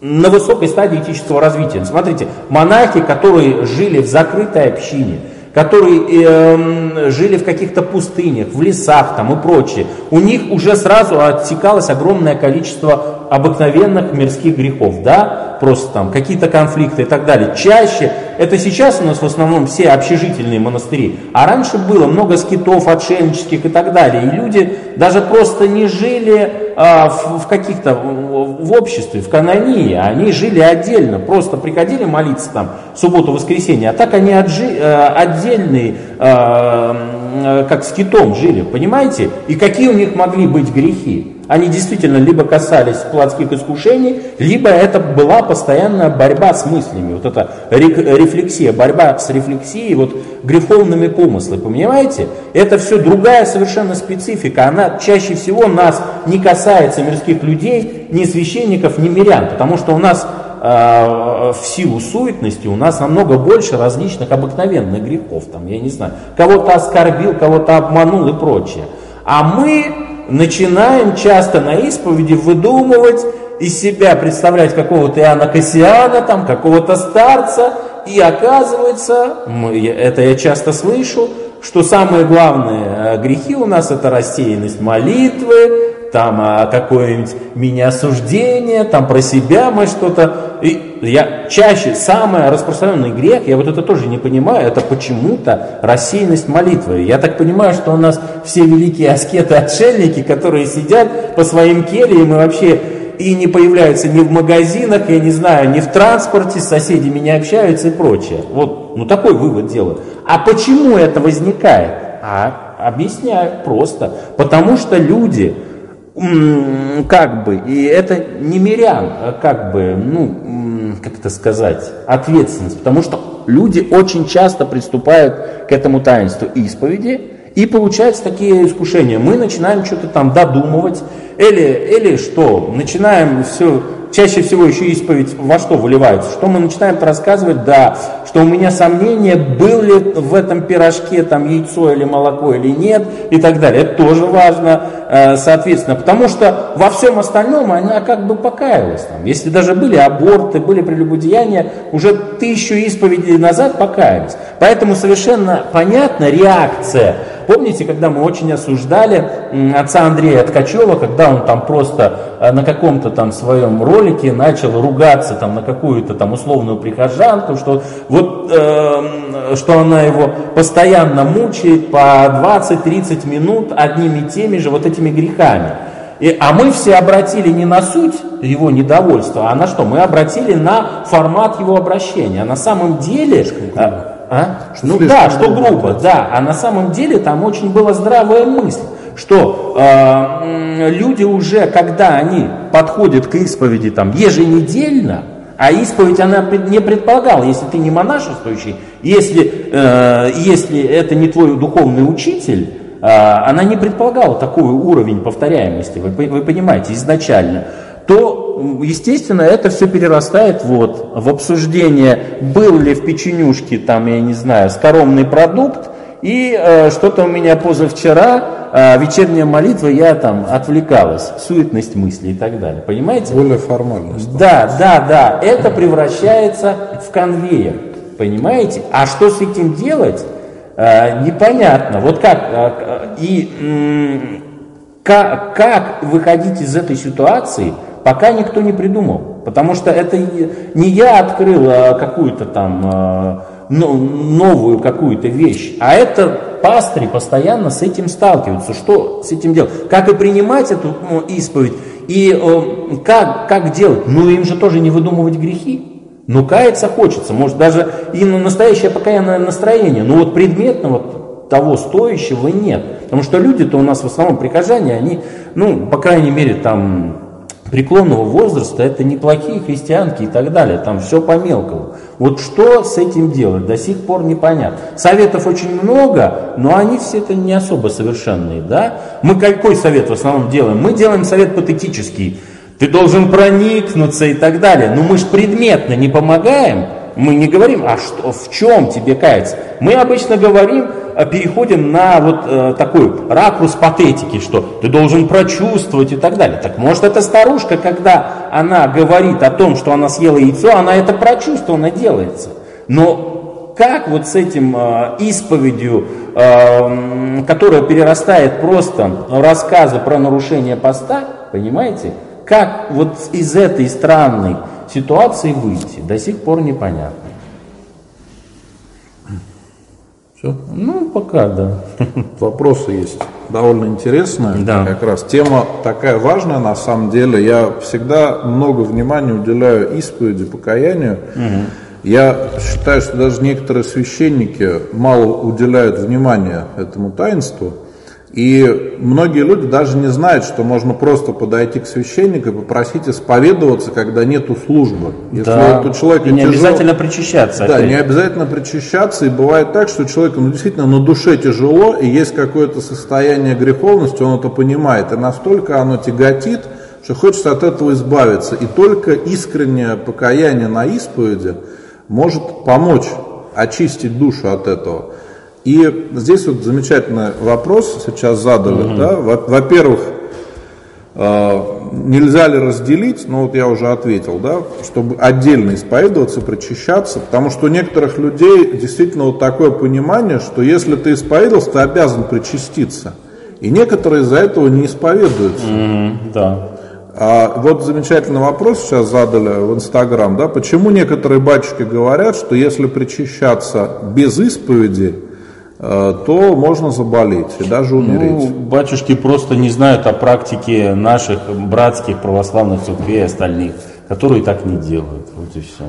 на высокой стадии этического развития. Смотрите, монахи, которые жили в закрытой общине, которые э, жили в каких-то пустынях, в лесах там и прочее, у них уже сразу отсекалось огромное количество обыкновенных мирских грехов, да, просто там какие-то конфликты и так далее. Чаще, это сейчас у нас в основном все общежительные монастыри, а раньше было много скитов отшельнических и так далее. И люди даже просто не жили а, в, в каких-то, в, обществе, в канонии, они жили отдельно, просто приходили молиться там субботу-воскресенье, а так они отжи, а, отдельные, а, как скитом жили, понимаете? И какие у них могли быть грехи? Они действительно либо касались плотских искушений, либо это была постоянная борьба с мыслями. Вот эта рефлексия, борьба с рефлексией, вот греховными помыслами, понимаете? Это все другая совершенно специфика. Она чаще всего нас не касается мирских людей, ни священников, ни мирян, потому что у нас э, в силу суетности у нас намного больше различных обыкновенных грехов. Там, я не знаю, кого-то оскорбил, кого-то обманул и прочее. А мы начинаем часто на исповеди выдумывать из себя представлять какого-то Иоанна Кассиана, там, какого-то старца, и оказывается, это я часто слышу, что самые главные э, грехи у нас это рассеянность молитвы, там а, какое-нибудь мини-осуждение, там про себя мы что-то. И я чаще, самый распространенный грех, я вот это тоже не понимаю, это почему-то рассеянность молитвы. Я так понимаю, что у нас все великие аскеты-отшельники, которые сидят по своим кельям и вообще и не появляются ни в магазинах, я не знаю, ни в транспорте, с соседями не общаются и прочее. Вот, ну такой вывод делаю. А почему это возникает? А объясняю просто. Потому что люди, как бы, и это не мирян, а как бы, ну, как это сказать, ответственность, потому что люди очень часто приступают к этому таинству исповеди, и получаются такие искушения. Мы начинаем что-то там додумывать, или, или что, начинаем все чаще всего еще исповедь во что выливается? Что мы начинаем рассказывать, да, что у меня сомнения, был ли в этом пирожке там яйцо или молоко или нет, и так далее. Это тоже важно, э, соответственно, потому что во всем остальном она как бы покаялась. Там. Если даже были аборты, были прелюбодеяния, уже тысячу исповедей назад покаялись. Поэтому совершенно понятна реакция Помните, когда мы очень осуждали отца Андрея Ткачева, когда он там просто э, на каком-то там своем ролике начал ругаться там на какую-то там условную прихожанку, что вот э, что она его постоянно мучает по 20-30 минут одними и теми же вот этими грехами. И, а мы все обратили не на суть его недовольства, а на что? Мы обратили на формат его обращения. А на самом деле... А? Что ну да, что грубо, да. А на самом деле там очень была здравая мысль, что э, люди уже, когда они подходят к исповеди там еженедельно, а исповедь она не предполагала, если ты не монашествующий, если, э, если это не твой духовный учитель, э, она не предполагала такой уровень повторяемости, вы, вы понимаете, изначально то, естественно, это все перерастает вот в обсуждение, был ли в печенюшке, там, я не знаю, скоромный продукт, и э, что-то у меня позавчера, э, вечерняя молитва, я там отвлекалась, суетность мысли и так далее. Понимаете? Более формальность. Да, да, да. Это превращается в конвейер. Понимаете? А что с этим делать? Э, непонятно. Вот как? Э, э и э, как, как выходить из этой ситуации – пока никто не придумал. Потому что это не я открыл а, какую-то там а, новую какую-то вещь, а это пастыри постоянно с этим сталкиваются. Что с этим делать? Как и принимать эту ну, исповедь, и как, как делать? Ну им же тоже не выдумывать грехи. Но каяться хочется, может даже и на настоящее покаянное настроение, но вот предметного того стоящего нет. Потому что люди-то у нас в основном прихожане, они, ну, по крайней мере, там преклонного возраста, это неплохие христианки и так далее, там все по мелкому. Вот что с этим делать, до сих пор непонятно. Советов очень много, но они все это не особо совершенные, да? Мы какой совет в основном делаем? Мы делаем совет патетический. Ты должен проникнуться и так далее. Но мы же предметно не помогаем. Мы не говорим, а что, в чем тебе каяться? Мы обычно говорим, Э, переходим на вот э, такой ракурс патетики, что ты должен прочувствовать и так далее. Так может эта старушка, когда она говорит о том, что она съела яйцо, она это прочувствованно делается. Но как вот с этим э, исповедью, э, которая перерастает просто рассказы про нарушение поста, понимаете, как вот из этой странной ситуации выйти, до сих пор непонятно. Все? Ну, пока, да. Вопросы есть довольно интересные. Да. Как раз тема такая важная на самом деле. Я всегда много внимания уделяю исповеди, покаянию. Угу. Я считаю, что даже некоторые священники мало уделяют внимания этому таинству. И многие люди даже не знают, что можно просто подойти к священнику и попросить исповедоваться, когда нету службы. Если да. у человека и не тяжело, обязательно причащаться. Да, опять. не обязательно причащаться. И бывает так, что человеку ну, действительно на душе тяжело, и есть какое-то состояние греховности, он это понимает. И настолько оно тяготит, что хочется от этого избавиться. И только искреннее покаяние на исповеди может помочь очистить душу от этого. И здесь вот замечательный вопрос сейчас задали. Угу. Да? Во-первых, э, нельзя ли разделить, ну вот я уже ответил, да, чтобы отдельно исповедоваться, причащаться, потому что у некоторых людей действительно вот такое понимание, что если ты исповедовался, ты обязан причаститься. И некоторые из-за этого не исповедуются. Mm, да. А вот замечательный вопрос сейчас задали в Инстаграм, да, почему некоторые батюшки говорят, что если причащаться без исповеди, то можно заболеть и даже умереть. Ну, батюшки просто не знают о практике наших братских православных церквей и остальных, которые так не делают. Вот и все.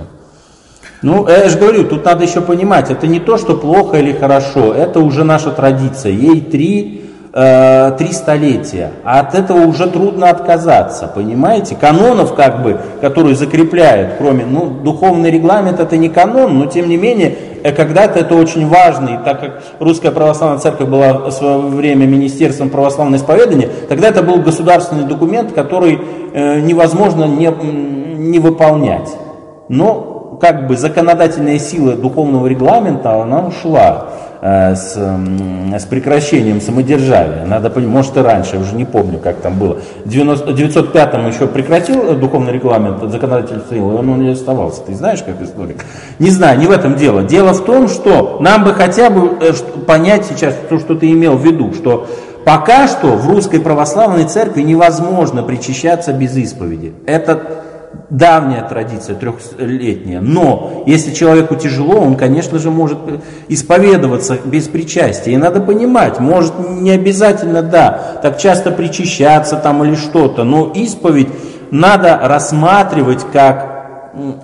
Ну, я же говорю, тут надо еще понимать, это не то, что плохо или хорошо, это уже наша традиция. Ей три э, три столетия. А от этого уже трудно отказаться, понимаете? Канонов, как бы, которые закрепляют, кроме, ну, духовный регламент это не канон, но тем не менее, э, когда-то это очень важно, и так как Русская Православная Церковь была в свое время Министерством православного исповедания, тогда это был государственный документ, который э, невозможно не, не выполнять. Но как бы законодательная сила духовного регламента, она ушла. Э, с, с прекращением самодержавия. Надо понимать, может и раньше, я уже не помню, как там было. В 905-м еще прекратил духовный регламент законодательства, и он, он не оставался. Ты знаешь, как историк? Не знаю, не в этом дело. Дело в том, что нам бы хотя бы э, понять сейчас то, что ты имел в виду, что пока что в русской православной церкви невозможно причащаться без исповеди. Это давняя традиция, трехлетняя. Но если человеку тяжело, он, конечно же, может исповедоваться без причастия. И надо понимать, может не обязательно, да, так часто причащаться там или что-то, но исповедь надо рассматривать как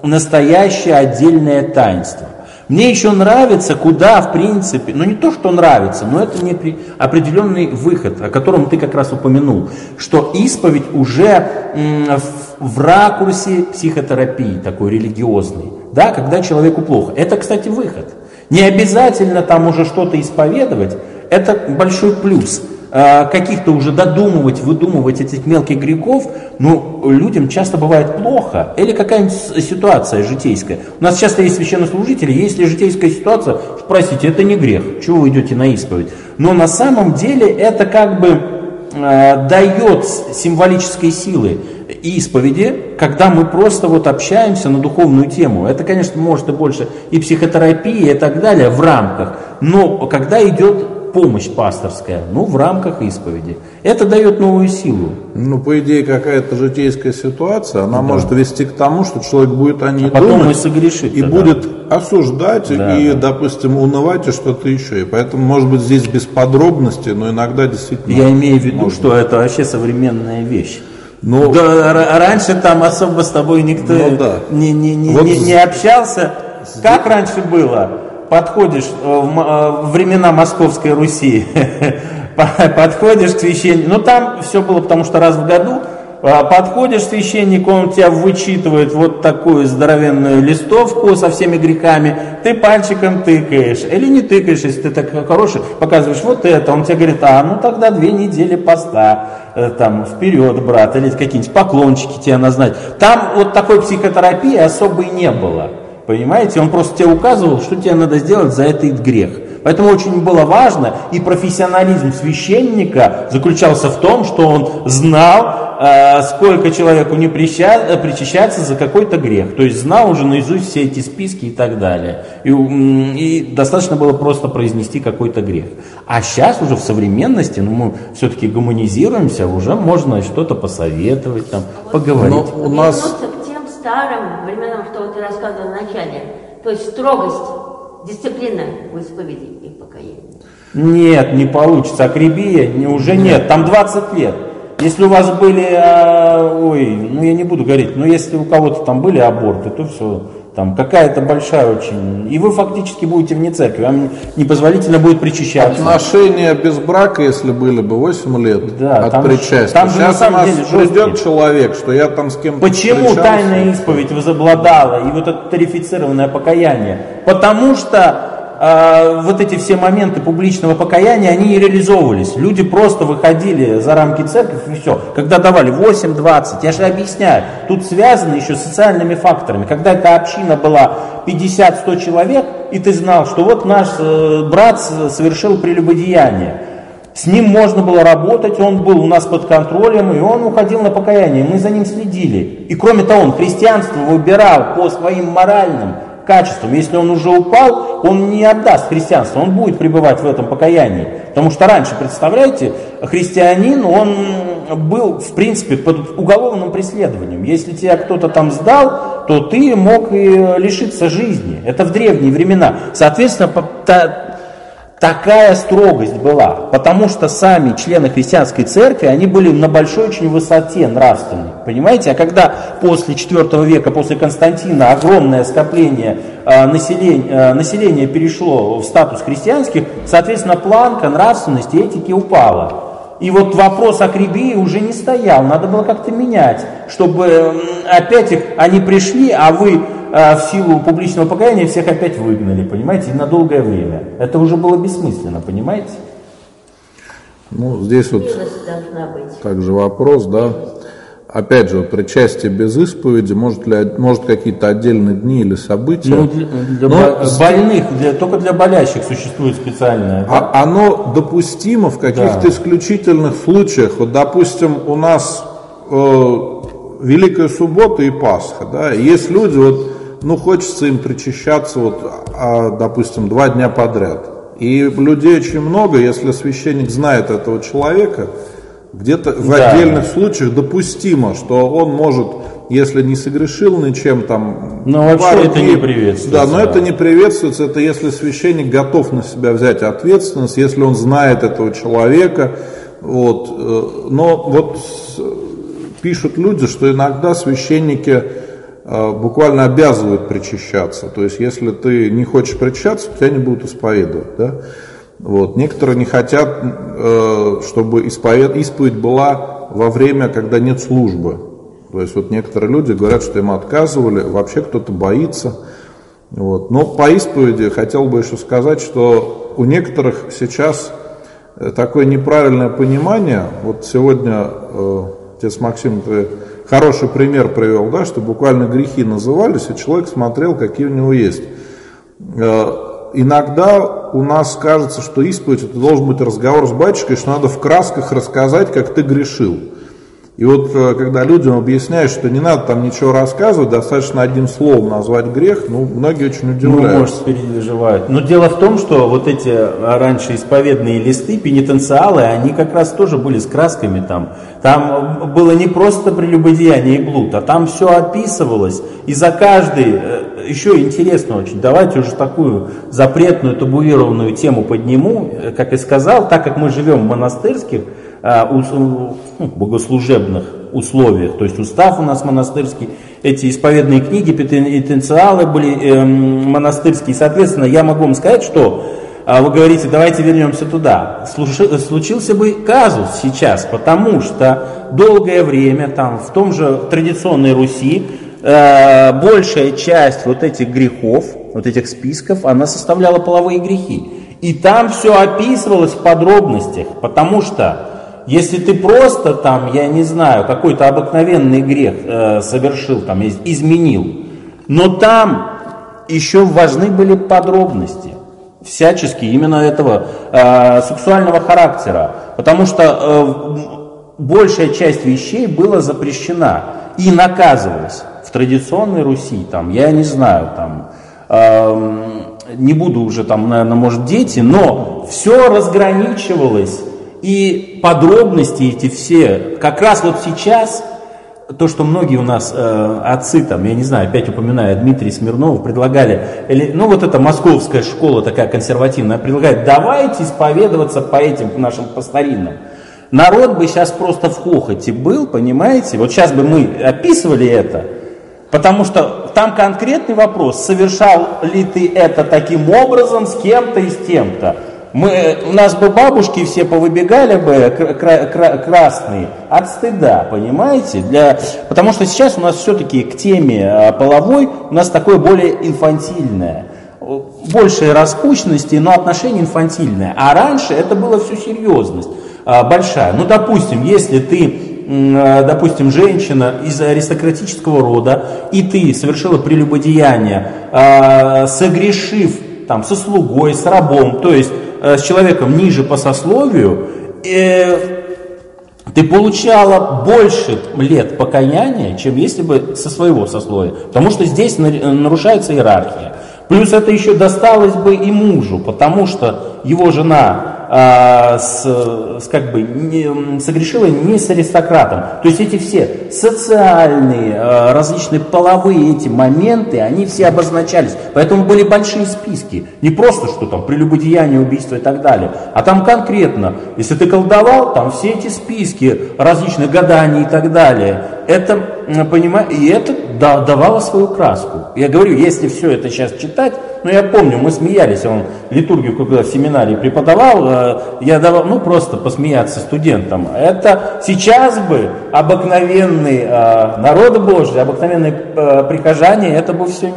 настоящее отдельное таинство. Мне еще нравится, куда, в принципе, ну не то, что нравится, но это не определенный выход, о котором ты как раз упомянул, что исповедь уже в ракурсе психотерапии, такой религиозной, да, когда человеку плохо. Это, кстати, выход. Не обязательно там уже что-то исповедовать, это большой плюс. А, каких-то уже додумывать, выдумывать этих мелких грехов, ну, людям часто бывает плохо. Или какая-нибудь ситуация житейская. У нас часто есть священнослужители, если житейская ситуация, спросите, это не грех, чего вы идете на исповедь? Но на самом деле это как бы э, дает символической силы исповеди, когда мы просто вот общаемся на духовную тему. Это, конечно, может и больше и психотерапии и так далее в рамках, но когда идет помощь пасторская, ну, в рамках исповеди. Это дает новую силу. Ну, по идее, какая-то житейская ситуация, она да. может вести к тому, что человек будет о ней а потом думать и согрешит. И да. будет осуждать да, и, да. допустим, унывать и что-то еще. И поэтому, может быть, здесь без подробностей, но иногда действительно... Я имею в виду, можно. что это вообще современная вещь. Но... Да, раньше там особо с тобой никто ну, да. не, не, не, вот не, не общался. Как раньше было? Подходишь э, в э, времена Московской Руси, подходишь к священнику, ну там все было потому что раз в году, а подходишь к священнику, он тебя вычитывает вот такую здоровенную листовку со всеми грехами, ты пальчиком тыкаешь, или не тыкаешь, если ты так хороший, показываешь вот это, он тебе говорит, а ну тогда две недели поста, э, там, вперед, брат, или какие-нибудь поклончики тебе назначить. Там вот такой психотерапии особой не было. Понимаете, он просто тебе указывал, что тебе надо сделать за этот грех. Поэтому очень было важно, и профессионализм священника заключался в том, что он знал, э, сколько человеку не э, причащаться за какой-то грех. То есть знал уже наизусть все эти списки и так далее. И, и достаточно было просто произнести какой-то грех. А сейчас уже в современности, ну мы все-таки гуманизируемся, уже можно что-то посоветовать, там, поговорить. Но у нас старым временам, что вот ты рассказывал в начале. То есть строгость, дисциплина в исповеди и покаянии. Нет, не получится. Акребия не, уже нет. Там 20 лет. Если у вас были, э, ой, ну я не буду говорить, но если у кого-то там были аборты, то все, там какая-то большая очень, и вы фактически будете вне церкви, вам непозволительно будет причащаться. Отношения без брака, если были бы 8 лет да, от там, причастия. Там же Сейчас на самом деле придет человек, что я там с кем-то Почему тайная исповедь возобладала и вот это тарифицированное покаяние? Потому что а, вот эти все моменты публичного покаяния, они не реализовывались. Люди просто выходили за рамки церкви и все. Когда давали 8-20, я же объясняю, тут связано еще с социальными факторами. Когда эта община была 50-100 человек, и ты знал, что вот наш э, брат совершил прелюбодеяние, с ним можно было работать, он был у нас под контролем, и он уходил на покаяние, мы за ним следили. И кроме того, он христианство выбирал по своим моральным качеством. Если он уже упал, он не отдаст христианство, он будет пребывать в этом покаянии. Потому что раньше, представляете, христианин, он был, в принципе, под уголовным преследованием. Если тебя кто-то там сдал, то ты мог и лишиться жизни. Это в древние времена. Соответственно, такая строгость была, потому что сами члены христианской церкви, они были на большой очень высоте нравственной, понимаете? А когда после IV века, после Константина, огромное скопление э, населения, э, населения перешло в статус христианских, соответственно, планка нравственности, этики упала. И вот вопрос о Крибии уже не стоял, надо было как-то менять, чтобы опять их, они пришли, а вы а, в силу публичного покаяния всех опять выгнали, понимаете, и на долгое время. Это уже было бессмысленно, понимаете? Ну, здесь вот также вопрос, да. Опять же, вот причастие без исповеди, может ли может какие-то отдельные дни или события? Ну, для, для Но бо- больных, для, только для болящих существует специальное. да? А оно допустимо в каких-то Да. исключительных случаях. Вот, допустим, у нас э, Великая Суббота и Пасха, да, есть люди, вот, ну, хочется им причащаться, вот, а, допустим, два дня подряд. И людей очень много, если священник знает этого человека, где-то в Да. отдельных случаях допустимо, что он может, если не согрешил ничем там... Но вообще пару это не приветствуется, Да, но да. это не приветствуется, это если священник готов на себя взять ответственность, если он знает этого человека. Вот. э, Но вот пишут люди, что иногда священники буквально обязывают причащаться. То есть, если ты не хочешь причащаться, тебя не будут исповедовать. Да? Вот. Некоторые не хотят, э, чтобы исповед... исповедь была во время, когда нет службы. То есть вот некоторые люди говорят, что им отказывали, вообще кто-то боится. Вот. Но по исповеди хотел бы еще сказать, что у некоторых сейчас э, такое неправильное понимание. Вот сегодня э, отец Максим, ты хороший пример привел, да, что буквально грехи назывались, и человек смотрел, какие у него есть. Э, Иногда у нас кажется, что исповедь это должен быть разговор с батюшкой, что надо в красках рассказать, как ты грешил. И вот э, когда людям объясняешь, что не надо там ничего рассказывать, достаточно одним словом назвать грех, ну, многие очень Ну, удивляются. может, переживают. Но дело в том, что вот эти а, раньше исповедные листы, пенитенциалы, они как раз тоже были с красками там. Там было не просто прелюбодеяние и блуд, а там все описывалось. И за каждый, э, еще интересно очень, давайте уже такую запретную, табуированную тему подниму. Э, Как и сказал, так как мы живем в монастырских, ну, богослужебных условиях, то есть устав у нас монастырский, эти исповедные книги, пенитенциалы были эм, монастырские, соответственно, я могу вам сказать, что а, вы говорите, давайте вернемся туда. Случился бы казус сейчас, потому что долгое время там в том же традиционной Руси э, большая часть вот этих грехов, вот этих списков, она составляла половые грехи. И там все описывалось в подробностях, потому что если ты просто там, я не знаю, какой-то обыкновенный грех э, совершил, там, из- изменил, но там еще важны были подробности всячески именно этого э, сексуального характера, потому что э, большая часть вещей была запрещена и наказывалась в традиционной Руси, там, я не знаю, там, эм, не буду уже там, наверное, может, дети, но все разграничивалось, и подробности эти все, как раз вот сейчас, то, что многие у нас э, отцы, там, я не знаю, опять упоминаю, Дмитрий Смирнов, предлагали, или, ну вот эта московская школа такая консервативная, предлагает, давайте исповедоваться по этим нашим по старинным. Народ бы сейчас просто в хохоте был, понимаете? Вот сейчас бы мы описывали это, потому что там конкретный вопрос, совершал ли ты это таким образом с кем-то и с тем-то. Мы, у нас бы бабушки все повыбегали бы кра- кра- кра- красные от стыда, понимаете? Для, потому что сейчас у нас все-таки к теме а, половой у нас такое более инфантильное. Большей распущенности, но отношение инфантильное. А раньше это было все серьезность а, большая. Ну, допустим, если ты, а, допустим, женщина из аристократического рода, и ты совершила прелюбодеяние, согрешив там, со слугой, с рабом, то есть с человеком ниже по сословию, э, ты получала больше лет покаяния, чем если бы со своего сословия. Потому что здесь на- нарушается иерархия. Плюс это еще досталось бы и мужу, потому что его жена а, с, с как бы не, согрешила не с аристократом. То есть эти все социальные, а, различные половые эти моменты, они все обозначались. Поэтому были большие списки. Не просто, что там прелюбодеяние, убийство и так далее, а там конкретно, если ты колдовал, там все эти списки различных гаданий и так далее. Это, понимаешь, и это да- давало свою краску. Я говорю, если все это сейчас читать, ну я помню, мы смеялись, он литургию когда в семинаре преподавал, э, я давал, ну просто посмеяться студентам. Это сейчас бы обыкновенный э, народ Божий, обыкновенные э, прихожане, это бы все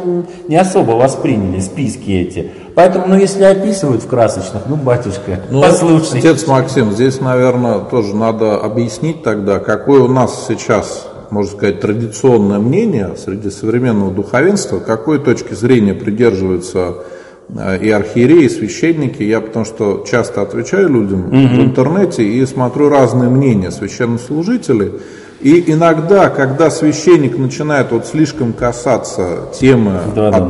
не особо восприняли, списки эти. Поэтому, ну если описывают в красочных, ну батюшка, Ну, послушай. Отец Максим, здесь, наверное, тоже надо объяснить тогда, какое у нас сейчас, можно сказать, традиционное мнение среди современного духовенства, какой точки зрения придерживаются э, и архиереи, и священники. Я потому что часто отвечаю людям в интернете и смотрю разные мнения священнослужителей. И иногда, когда священник начинает вот слишком касаться темы Да, да, да.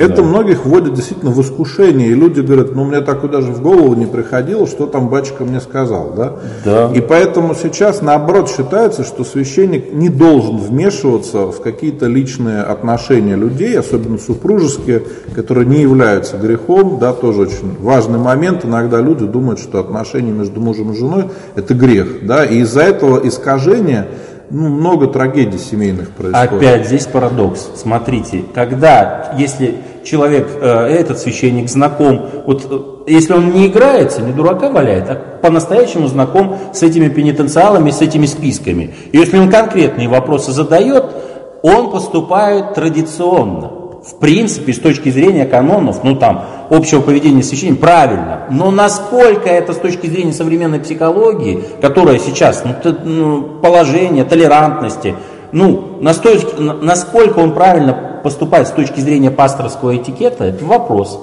Это многих вводит действительно в искушение. И люди говорят, ну мне так даже в голову не приходило, что там батюшка мне сказал. Да? Да. И поэтому сейчас наоборот считается, что священник не должен вмешиваться в какие-то личные отношения людей, особенно супружеские, которые не являются грехом. Да, тоже очень важный момент. Иногда люди думают, что отношения между мужем и женой это грех. Да? И из-за этого искажения ну, много трагедий семейных происходит. Опять здесь парадокс. Смотрите, когда, если человек, э, этот священник знаком, вот э, если он не играется, не дурака валяет, а по-настоящему знаком с этими пенитенциалами, с этими списками. И если он конкретные вопросы задает, он поступает традиционно. В принципе, с точки зрения канонов, ну там, общего поведения священника, правильно. Но насколько это с точки зрения современной психологии, которая сейчас, ну, ну, положение, толерантности, ну, насто- на- насколько он правильно поступает с точки зрения пасторского этикета, это вопрос.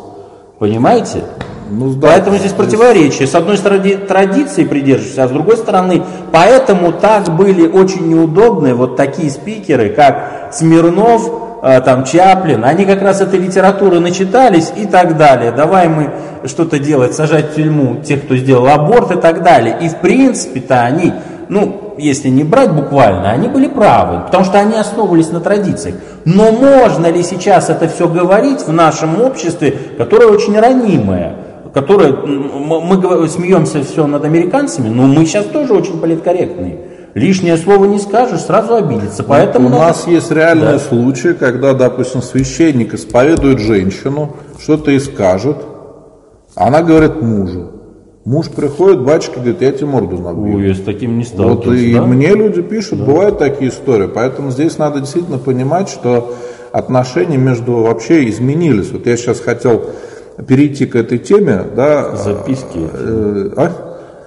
Понимаете? Ну, да. Поэтому здесь противоречие. С одной стороны традиции придерживаешься, а с другой стороны, поэтому так были очень неудобны вот такие спикеры, как Смирнов, там Чаплин, они как раз этой литературы начитались и так далее. Давай мы что-то делать, сажать в тюрьму тех, кто сделал аборт и так далее. И в принципе-то они, ну, если не брать буквально, они были правы, потому что они основывались на традициях. Но можно ли сейчас это все говорить в нашем обществе, которое очень ранимое? которое, мы смеемся все над американцами, но мы сейчас тоже очень политкорректные. Лишнее слово не скажешь, сразу обидится. Поэтому У надо- нас есть реальные Да. случаи, когда, допустим, священник исповедует женщину, что-то и скажет, а она говорит мужу. Муж приходит, батюшка говорит, я тебе морду набью. Ой, я с таким не Вот сталкивался. и да? мне люди пишут, бывают такие истории. Поэтому здесь надо действительно понимать, что отношения между вообще изменились. Вот я сейчас хотел перейти к этой теме, да. Записки. э, а?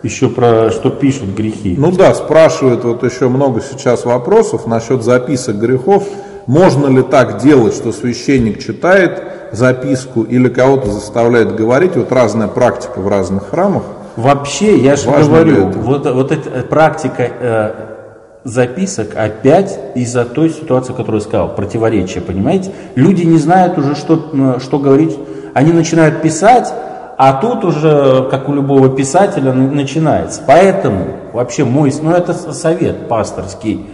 Еще про что пишут грехи. Ну да, спрашивают вот еще много сейчас вопросов насчет записок грехов. Можно ли так делать, что священник читает записку или кого-то заставляет говорить? Вот разная практика в разных храмах. Вообще, я же говорю, это? вот, вот эта э, практика э, записок опять из-за той ситуации, которую я сказал, противоречия, понимаете? Люди не знают уже, что, м, что говорить. Они начинают писать, а тут уже, как у любого писателя, начинается. Поэтому вообще мой, ну это совет пасторский,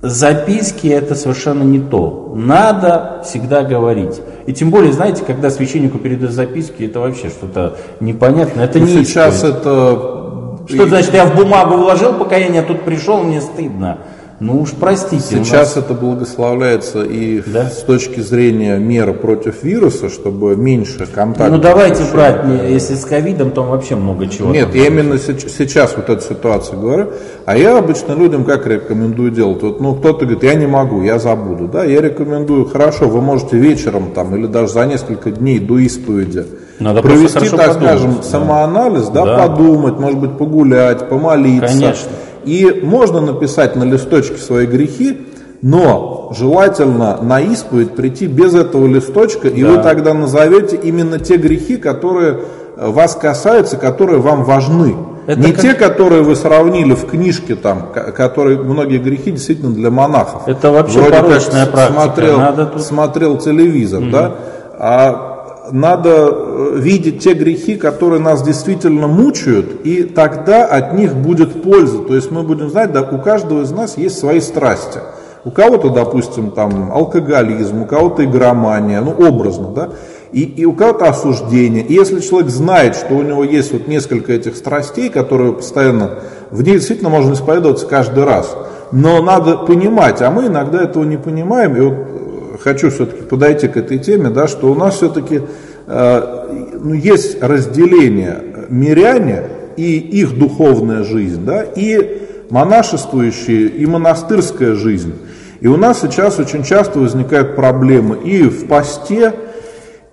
записки это совершенно не то. Надо всегда говорить. И тем более, знаете, когда священнику передают записки, это вообще что-то непонятное. Это Ну, не сейчас исповедь. это... Что значит, я в бумагу вложил покаяние, а тут пришел, мне стыдно. Ну уж простите. Сейчас нас- это благословляется и Да? с точки зрения меры против вируса, чтобы меньше контактов. Ну давайте отношений. брать, если с ковидом, то вообще много чего. Нет, я именно сейчас вот эту ситуацию говорю. А я обычно людям как рекомендую делать? Вот, ну, кто-то говорит, я не могу, я забуду. Да, я рекомендую, хорошо, вы можете вечером там или даже за несколько дней до исповеди Надо провести, так подумать, скажем, да. самоанализ, да, Да. подумать, может быть, погулять, помолиться. Конечно. И можно написать на листочке свои грехи, но желательно на исповедь прийти без этого листочка, и Да. вы тогда назовете именно те грехи, которые э, вас касаются, которые вам важны. Это Не как- те, которые вы сравнили в книжке, там, ко- которые многие грехи действительно для монахов. Это вообще Вроде как порочная практика. Смотрел, Надо тут- смотрел телевизор, да? А надо э, видеть те грехи, которые нас действительно мучают, и тогда от них будет польза. То есть мы будем знать, да, у каждого из нас есть свои страсти. У кого-то, допустим, там алкоголизм, у кого-то игромания, ну образно, да, и, и у кого-то осуждение. И если человек знает, что у него есть вот несколько этих страстей, которые постоянно, в них действительно можно исповедоваться каждый раз. Но надо понимать, а мы иногда этого не понимаем, и вот э, хочу все-таки подойти к этой теме, да, что у нас все-таки э, ну, есть разделение миряне и их духовная жизнь, да, и монашествующие, и монастырская жизнь. И у нас сейчас очень часто возникают проблемы и в посте,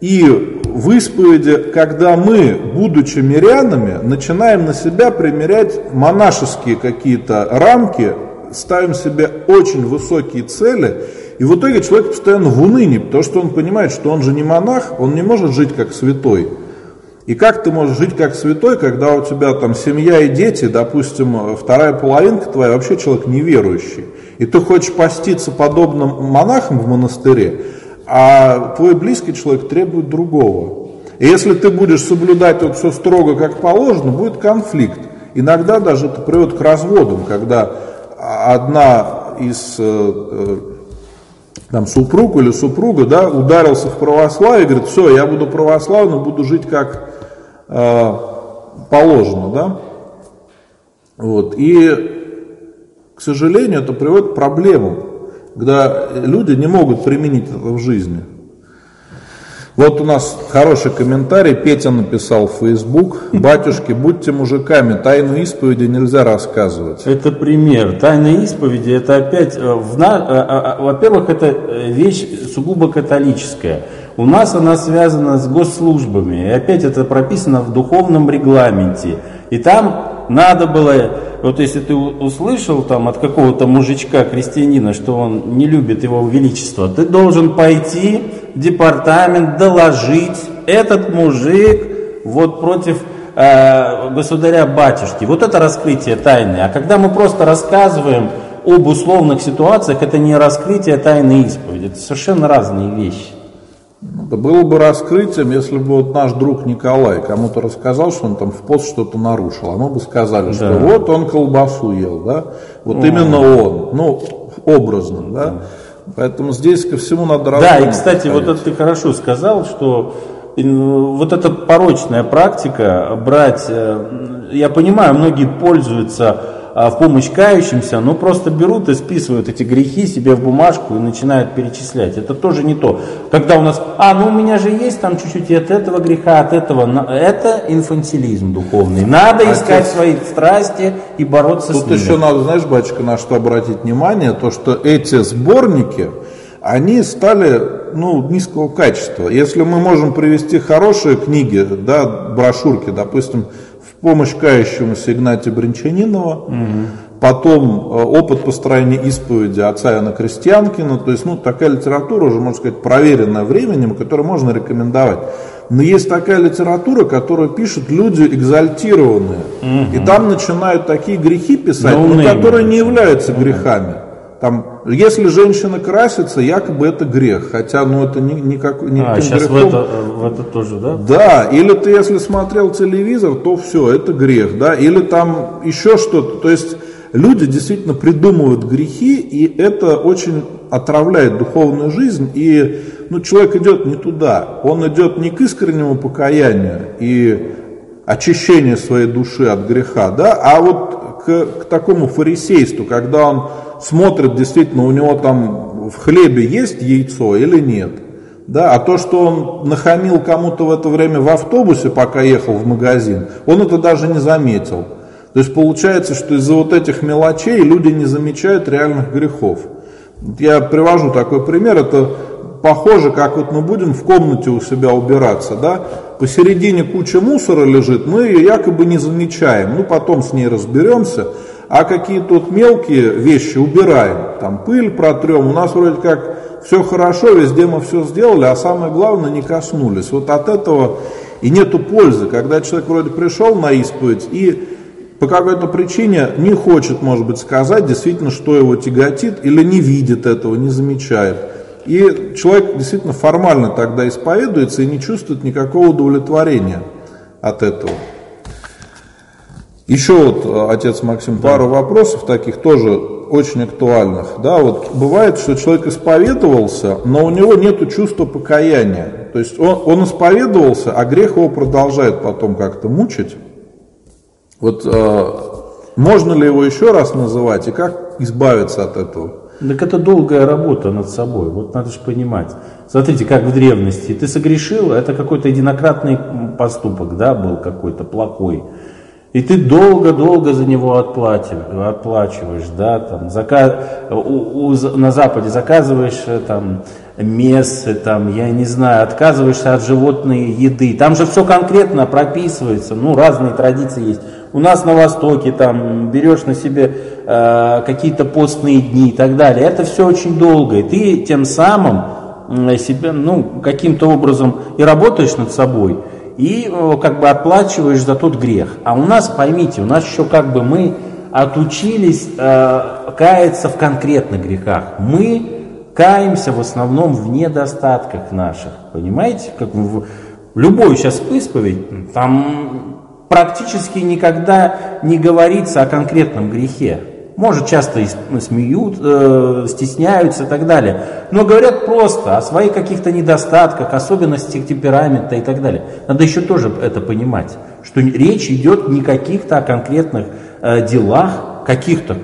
и в исповеди, когда мы, будучи мирянами, начинаем на себя примерять монашеские какие-то рамки, ставим себе очень высокие цели, и в итоге человек постоянно в унынии, потому что он понимает, что он же не монах, он не может жить как святой. И как ты можешь жить как святой, когда у тебя там семья и дети, допустим, вторая половинка твоя вообще человек неверующий, и ты хочешь поститься подобным монахам в монастыре, а твой близкий человек требует другого. И если ты будешь соблюдать вот все строго, как положено, будет конфликт. Иногда даже это приводит к разводам, когда одна из э, э, там, супруг или супруга да, ударился в православие говорит, все, я буду православным, буду жить как э, положено. Да? Вот. И, к сожалению, это приводит к проблемам когда люди не могут применить это в жизни. Вот у нас хороший комментарий, Петя написал в Facebook, батюшки, будьте мужиками, тайну исповеди нельзя рассказывать. Это пример. Тайна исповеди, это опять, э, на... Э, э, во-первых, это вещь сугубо католическая. У нас она связана с госслужбами, и опять это прописано в духовном регламенте. И там надо было вот если ты услышал там от какого-то мужичка, крестьянина, что он не любит его величество, ты должен пойти департамент, доложить, этот мужик вот против э, государя-батюшки. Вот это раскрытие тайны. А когда мы просто рассказываем об условных ситуациях, это не раскрытие тайны исповеди, это совершенно разные вещи. Это было бы раскрытием, если бы вот наш друг Николай кому-то рассказал, что он там в пост что-то нарушил. А мы бы сказали, да. что вот он колбасу ел, да, вот О. именно он, ну, образно, да. Поэтому здесь ко всему надо Да, и, кстати, вот это ты хорошо сказал, что э, вот эта порочная практика брать, э, я понимаю, многие пользуются в помощь кающимся, но просто берут и списывают эти грехи себе в бумажку и начинают перечислять. Это тоже не то. Когда у нас, а, ну у меня же есть там чуть-чуть от этого греха, от этого, это инфантилизм духовный. Надо а искать свои страсти и бороться Тут с ними. Тут еще надо, знаешь, батюшка, на что обратить внимание, то, что эти сборники, они стали ну, низкого качества. Если мы можем привести хорошие книги, да, брошюрки, допустим, помощь кающемуся Игнатия Бринчанинова, угу. потом э, опыт построения исповеди отца Иоанна Крестьянкина, то есть ну, такая литература уже, можно сказать, проверенная временем, которую можно рекомендовать. Но есть такая литература, которую пишут люди экзальтированные. Угу. И там начинают такие грехи писать, но, но которые не являются грехами. Там, если женщина красится, якобы это грех, хотя ну это не, никак, не а, сейчас грехом. в это, в это тоже, да? Да, или ты если смотрел телевизор, то все, это грех, да, или там еще что-то, то есть люди действительно придумывают грехи, и это очень отравляет духовную жизнь, и ну, человек идет не туда, он идет не к искреннему покаянию и очищению своей души от греха, да, а вот к, к такому фарисейству, когда он смотрит действительно, у него там в хлебе есть яйцо или нет. Да, а то, что он нахамил кому-то в это время в автобусе, пока ехал в магазин, он это даже не заметил. То есть получается, что из-за вот этих мелочей люди не замечают реальных грехов. Я привожу такой пример, это похоже, как вот мы будем в комнате у себя убираться, да, посередине куча мусора лежит, мы ее якобы не замечаем, ну потом с ней разберемся, а какие тут мелкие вещи убираем, там пыль протрем, у нас вроде как все хорошо, везде мы все сделали, а самое главное не коснулись. Вот от этого и нету пользы, когда человек вроде пришел на исповедь и по какой-то причине не хочет, может быть, сказать действительно, что его тяготит, или не видит этого, не замечает. И человек действительно формально тогда исповедуется и не чувствует никакого удовлетворения от этого. Еще вот, э, отец Максим, да. пару вопросов таких тоже очень актуальных. Да, вот бывает, что человек исповедовался, но у него нет чувства покаяния. То есть он, он исповедовался, а грех его продолжает потом как-то мучить. Вот э, можно ли его еще раз называть и как избавиться от этого? Так это долгая работа над собой, вот надо же понимать. Смотрите, как в древности, ты согрешил, это какой-то единократный поступок, да, был какой-то плохой. И ты долго-долго за него отплачиваешь, да, там, заказ, у, у, на Западе заказываешь э, там, мессы, там, я не знаю, отказываешься от животной еды. Там же все конкретно прописывается, ну, разные традиции есть. У нас на Востоке там берешь на себе э, какие-то постные дни и так далее. Это все очень долго. И ты тем самым э, себе, ну, каким-то образом и работаешь над собой, и э, как бы отплачиваешь за тот грех. А у нас, поймите, у нас еще как бы мы отучились э, каяться в конкретных грехах. Мы каемся в основном в недостатках наших. Понимаете? Как в, любой сейчас исповедь, там практически никогда не говорится о конкретном грехе. Может, часто смеют, э, стесняются и так далее. Но говорят просто о своих каких-то недостатках, особенностях темперамента и так далее. Надо еще тоже это понимать, что речь идет не каких-то о конкретных э, делах, каких-то,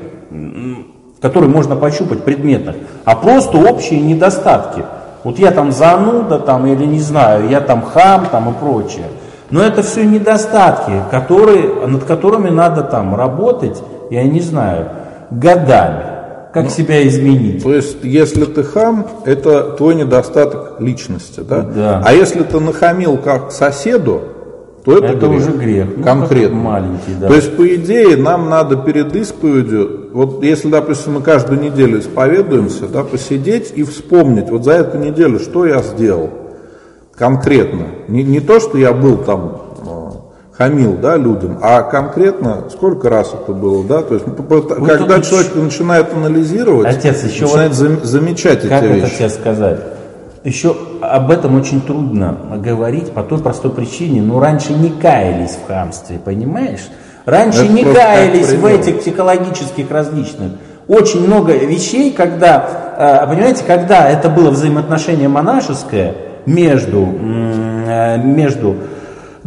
которые можно пощупать, предметных, а просто общие недостатки. Вот я там зануда, там, или не знаю, я там хам, там и прочее. Но это все недостатки, которые, над которыми надо там работать, я не знаю, годами. Как ну, себя изменить? То есть, если ты хам, это твой недостаток личности, да? Да. А если ты нахамил как соседу, то это, это грех. уже грех. Ну, Конкретно. маленький, да. То есть, по идее, нам надо перед исповедью, вот если, допустим, мы каждую неделю исповедуемся, да, посидеть и вспомнить, вот за эту неделю, что я сделал конкретно. Не, не то, что я был там хамил да, людям, а конкретно сколько раз это было, да, то есть вот когда человек еще... начинает анализировать, отец, еще начинает вот замечать эти как вещи. Как это тебе сказать? Еще об этом очень трудно говорить по той простой причине, ну раньше не каялись в хамстве, понимаешь? Раньше это не каялись в этих психологических различных. Очень много вещей, когда, э, понимаете, когда это было взаимоотношение монашеское, между, э, между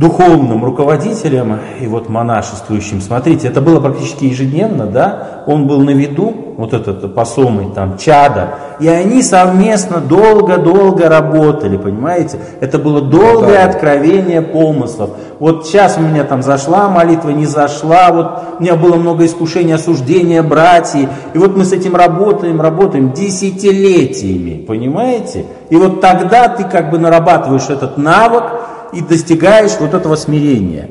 духовным руководителем и вот монашествующим. Смотрите, это было практически ежедневно, да, он был на виду, вот этот посомый там, чада, и они совместно долго-долго работали, понимаете? Это было долгое да. откровение помыслов. Вот сейчас у меня там зашла молитва, не зашла, вот у меня было много искушений, осуждения братьев, и вот мы с этим работаем, работаем десятилетиями, понимаете? И вот тогда ты как бы нарабатываешь этот навык, и достигаешь вот этого смирения.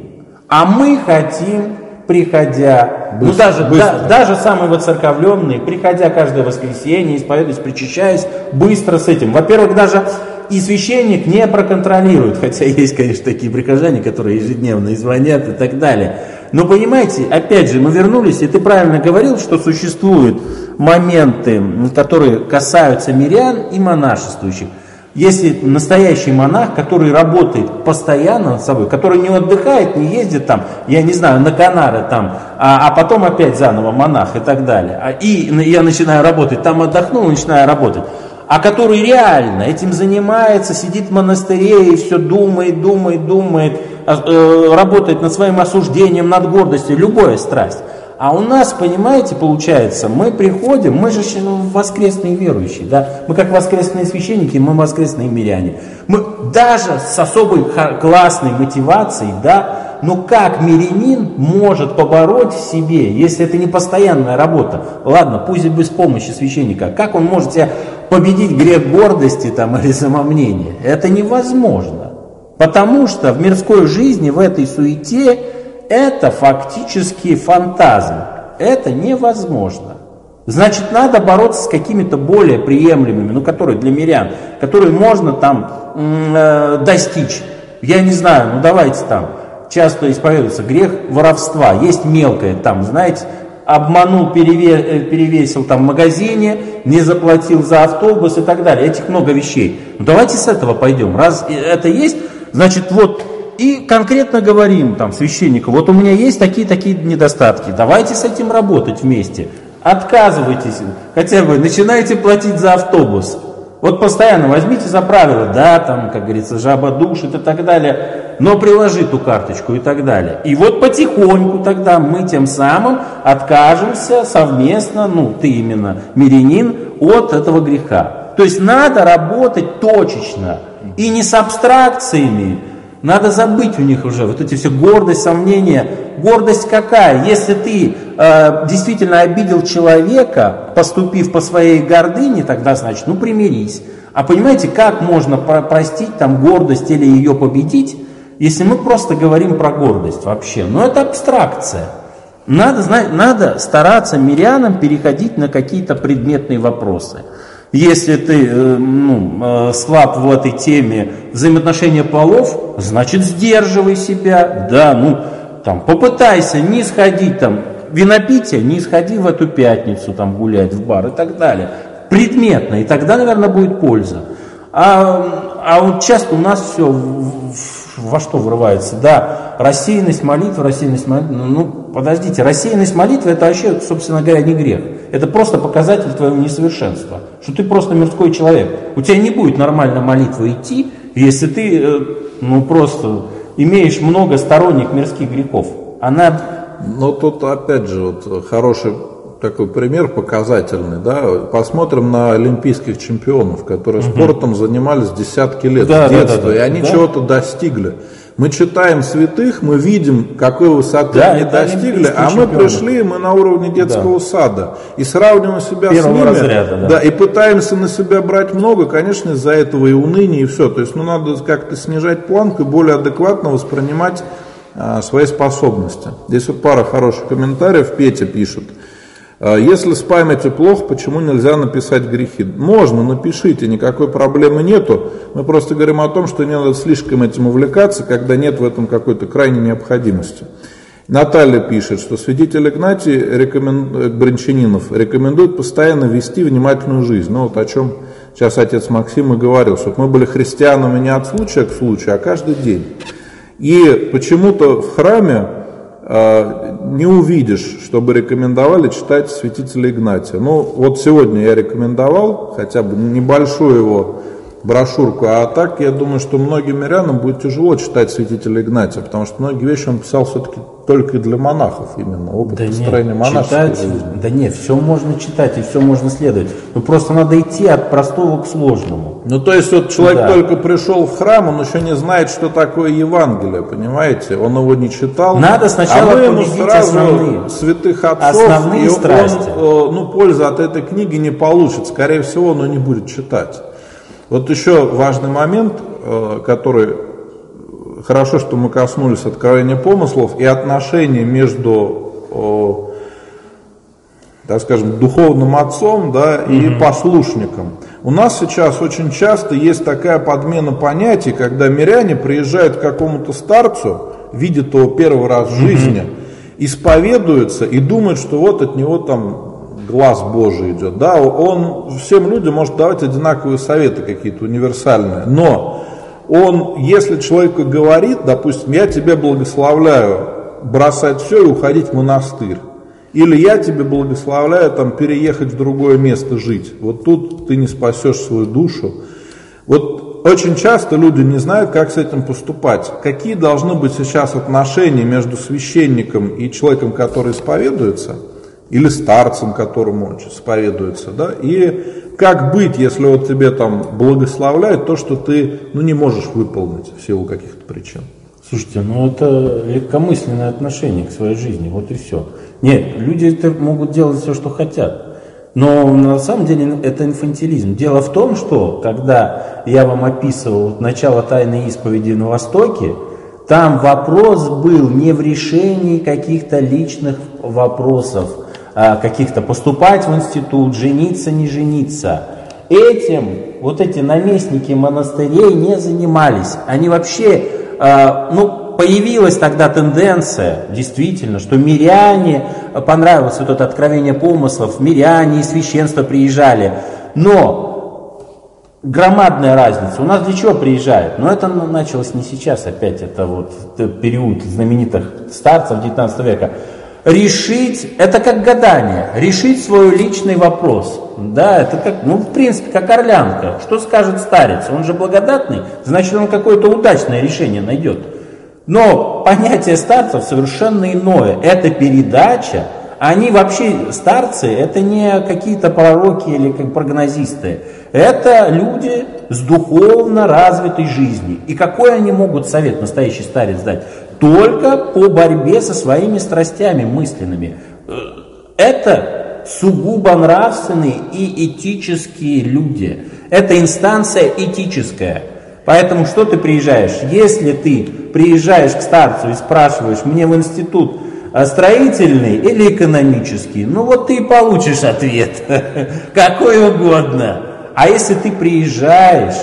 А мы хотим, приходя, быстро, ну даже, быстро. Да, даже самые воцерковленные, приходя каждое воскресенье, исповедуясь, причащаясь, быстро с этим. Во-первых, даже и священник не проконтролирует, хотя есть, конечно, такие прихожане, которые ежедневно и звонят и так далее. Но понимаете, опять же, мы вернулись, и ты правильно говорил, что существуют моменты, которые касаются мирян и монашествующих. Если настоящий монах, который работает постоянно над собой, который не отдыхает, не ездит там, я не знаю, на Канары там, а, а потом опять заново монах и так далее, а, и я начинаю работать, там отдохнул, начинаю работать, а который реально этим занимается, сидит в монастыре и все думает, думает, думает, а, э, работает над своим осуждением, над гордостью, любая страсть. А у нас, понимаете, получается, мы приходим, мы же воскресные верующие, да, мы как воскресные священники, мы воскресные миряне. Мы даже с особой классной мотивацией, да, но как мирянин может побороть в себе, если это не постоянная работа? Ладно, пусть и без помощи священника. Как он может себя победить грех гордости там, или самомнения? Это невозможно. Потому что в мирской жизни, в этой суете это фактически фантазм. Это невозможно. Значит, надо бороться с какими-то более приемлемыми, ну, которые для мирян, которые можно там э, достичь. Я не знаю, ну давайте там, часто исповедуется грех воровства. Есть мелкое там, знаете, обманул, переве, перевесил там в магазине, не заплатил за автобус и так далее. Этих много вещей. Ну давайте с этого пойдем. Раз это есть, значит вот и конкретно говорим там священнику, вот у меня есть такие-такие недостатки, давайте с этим работать вместе. Отказывайтесь, хотя бы начинайте платить за автобус. Вот постоянно возьмите за правило, да, там, как говорится, жаба душит и так далее. но приложи ту карточку и так далее. И вот потихоньку тогда мы тем самым откажемся совместно, ну ты именно мирянин, от этого греха. То есть надо работать точечно и не с абстракциями, надо забыть у них уже вот эти все гордость, сомнения. Гордость какая? Если ты э, действительно обидел человека, поступив по своей гордыне, тогда значит, ну примирись. А понимаете, как можно про простить там гордость или ее победить, если мы просто говорим про гордость вообще? Ну это абстракция. Надо, знать, надо стараться мирянам переходить на какие-то предметные вопросы. Если ты э, ну, э, слаб в этой теме взаимоотношения полов, значит сдерживай себя, да, ну, там, попытайся не сходить там, винопитие, не сходи в эту пятницу там гулять в бар и так далее. Предметно, и тогда, наверное, будет польза. А, а вот часто у нас все во что врывается? Да, рассеянность молитвы, рассеянность молитвы. Ну, ну, подождите, рассеянность молитвы это вообще, собственно говоря, не грех. Это просто показатель твоего несовершенства. Что ты просто мирской человек. У тебя не будет нормально молитва идти, если ты, э, ну, просто имеешь много сторонних мирских грехов. Она... Но тут, опять же, вот хороший такой пример показательный, да, посмотрим на олимпийских чемпионов, которые угу. спортом занимались десятки лет да, с детства, да, да, да. и они да? чего-то достигли. Мы читаем святых, мы видим, какой высоты да, они достигли, а мы пришли, мы на уровне детского да. сада. И сравниваем себя Первого с ними, разряда, да. да, и пытаемся на себя брать много, конечно, из-за этого и уныние, и все. То есть, ну, надо как-то снижать планку и более адекватно воспринимать а, свои способности. Здесь вот пара хороших комментариев. Петя пишет – если с памятью плохо, почему нельзя написать грехи? Можно, напишите, никакой проблемы нету. Мы просто говорим о том, что не надо слишком этим увлекаться, когда нет в этом какой-то крайней необходимости. Наталья пишет, что свидетель Игнатий рекомен... Бринчанинов рекомендует постоянно вести внимательную жизнь. Ну вот о чем сейчас отец Максим и говорил, чтобы мы были христианами не от случая к случаю, а каждый день. И почему-то в храме а, не увидишь, чтобы рекомендовали читать святителя Игнатия. Ну, вот сегодня я рекомендовал хотя бы небольшую его брошюрку, а так я думаю, что многим мирянам будет тяжело читать святителя Игнатия, потому что многие вещи он писал все-таки только для монахов именно, опыт да построения нет, монашеской читать, жизни. Да нет, все можно читать и все можно следовать. Ну просто надо идти от простого к сложному. Ну то есть вот человек да. только пришел в храм, он еще не знает, что такое Евангелие, понимаете? Он его не читал. Надо сначала а мы ему сразу основные, святых отцов, основные и страсти. он, э, ну пользы от этой книги не получит. Скорее всего, он ее не будет читать. Вот еще важный момент, э, который хорошо, что мы коснулись откровения помыслов и отношений между, так скажем, духовным отцом да, и угу. послушником. У нас сейчас очень часто есть такая подмена понятий, когда миряне приезжают к какому-то старцу, видят его первый раз в жизни, угу. исповедуются и думают, что вот от него там глаз Божий идет. Да, он всем людям может давать одинаковые советы какие-то универсальные, но он, если человек говорит, допустим, я тебе благословляю бросать все и уходить в монастырь, или я тебе благословляю там переехать в другое место жить, вот тут ты не спасешь свою душу. Вот очень часто люди не знают, как с этим поступать. Какие должны быть сейчас отношения между священником и человеком, который исповедуется – или старцем, которому он исповедуется, да, и как быть, если вот тебе там благословляют то, что ты, ну, не можешь выполнить в силу каких-то причин. Слушайте, ну это легкомысленное отношение к своей жизни, вот и все. Нет, люди это могут делать все, что хотят. Но на самом деле это инфантилизм. Дело в том, что когда я вам описывал начало тайной исповеди на Востоке, там вопрос был не в решении каких-то личных вопросов, каких-то поступать в институт, жениться, не жениться. Этим вот эти наместники монастырей не занимались. Они вообще, а, ну, появилась тогда тенденция, действительно, что миряне, понравилось вот это откровение помыслов, миряне и священство приезжали. Но громадная разница. У нас для чего приезжают? Но это началось не сейчас опять, это вот период знаменитых старцев 19 века решить, это как гадание, решить свой личный вопрос. Да, это как, ну, в принципе, как орлянка. Что скажет старец? Он же благодатный, значит, он какое-то удачное решение найдет. Но понятие старцев совершенно иное. Это передача, они вообще, старцы, это не какие-то пророки или как прогнозисты. Это люди с духовно развитой жизнью. И какой они могут совет, настоящий старец, дать? Только по борьбе со своими страстями мысленными. Э, это сугубо нравственные и этические люди. Это инстанция этическая. Поэтому что ты приезжаешь? Если ты приезжаешь к старцу и спрашиваешь, мне в институт а строительный или экономический, ну вот ты и получишь ответ, какой угодно. А если ты приезжаешь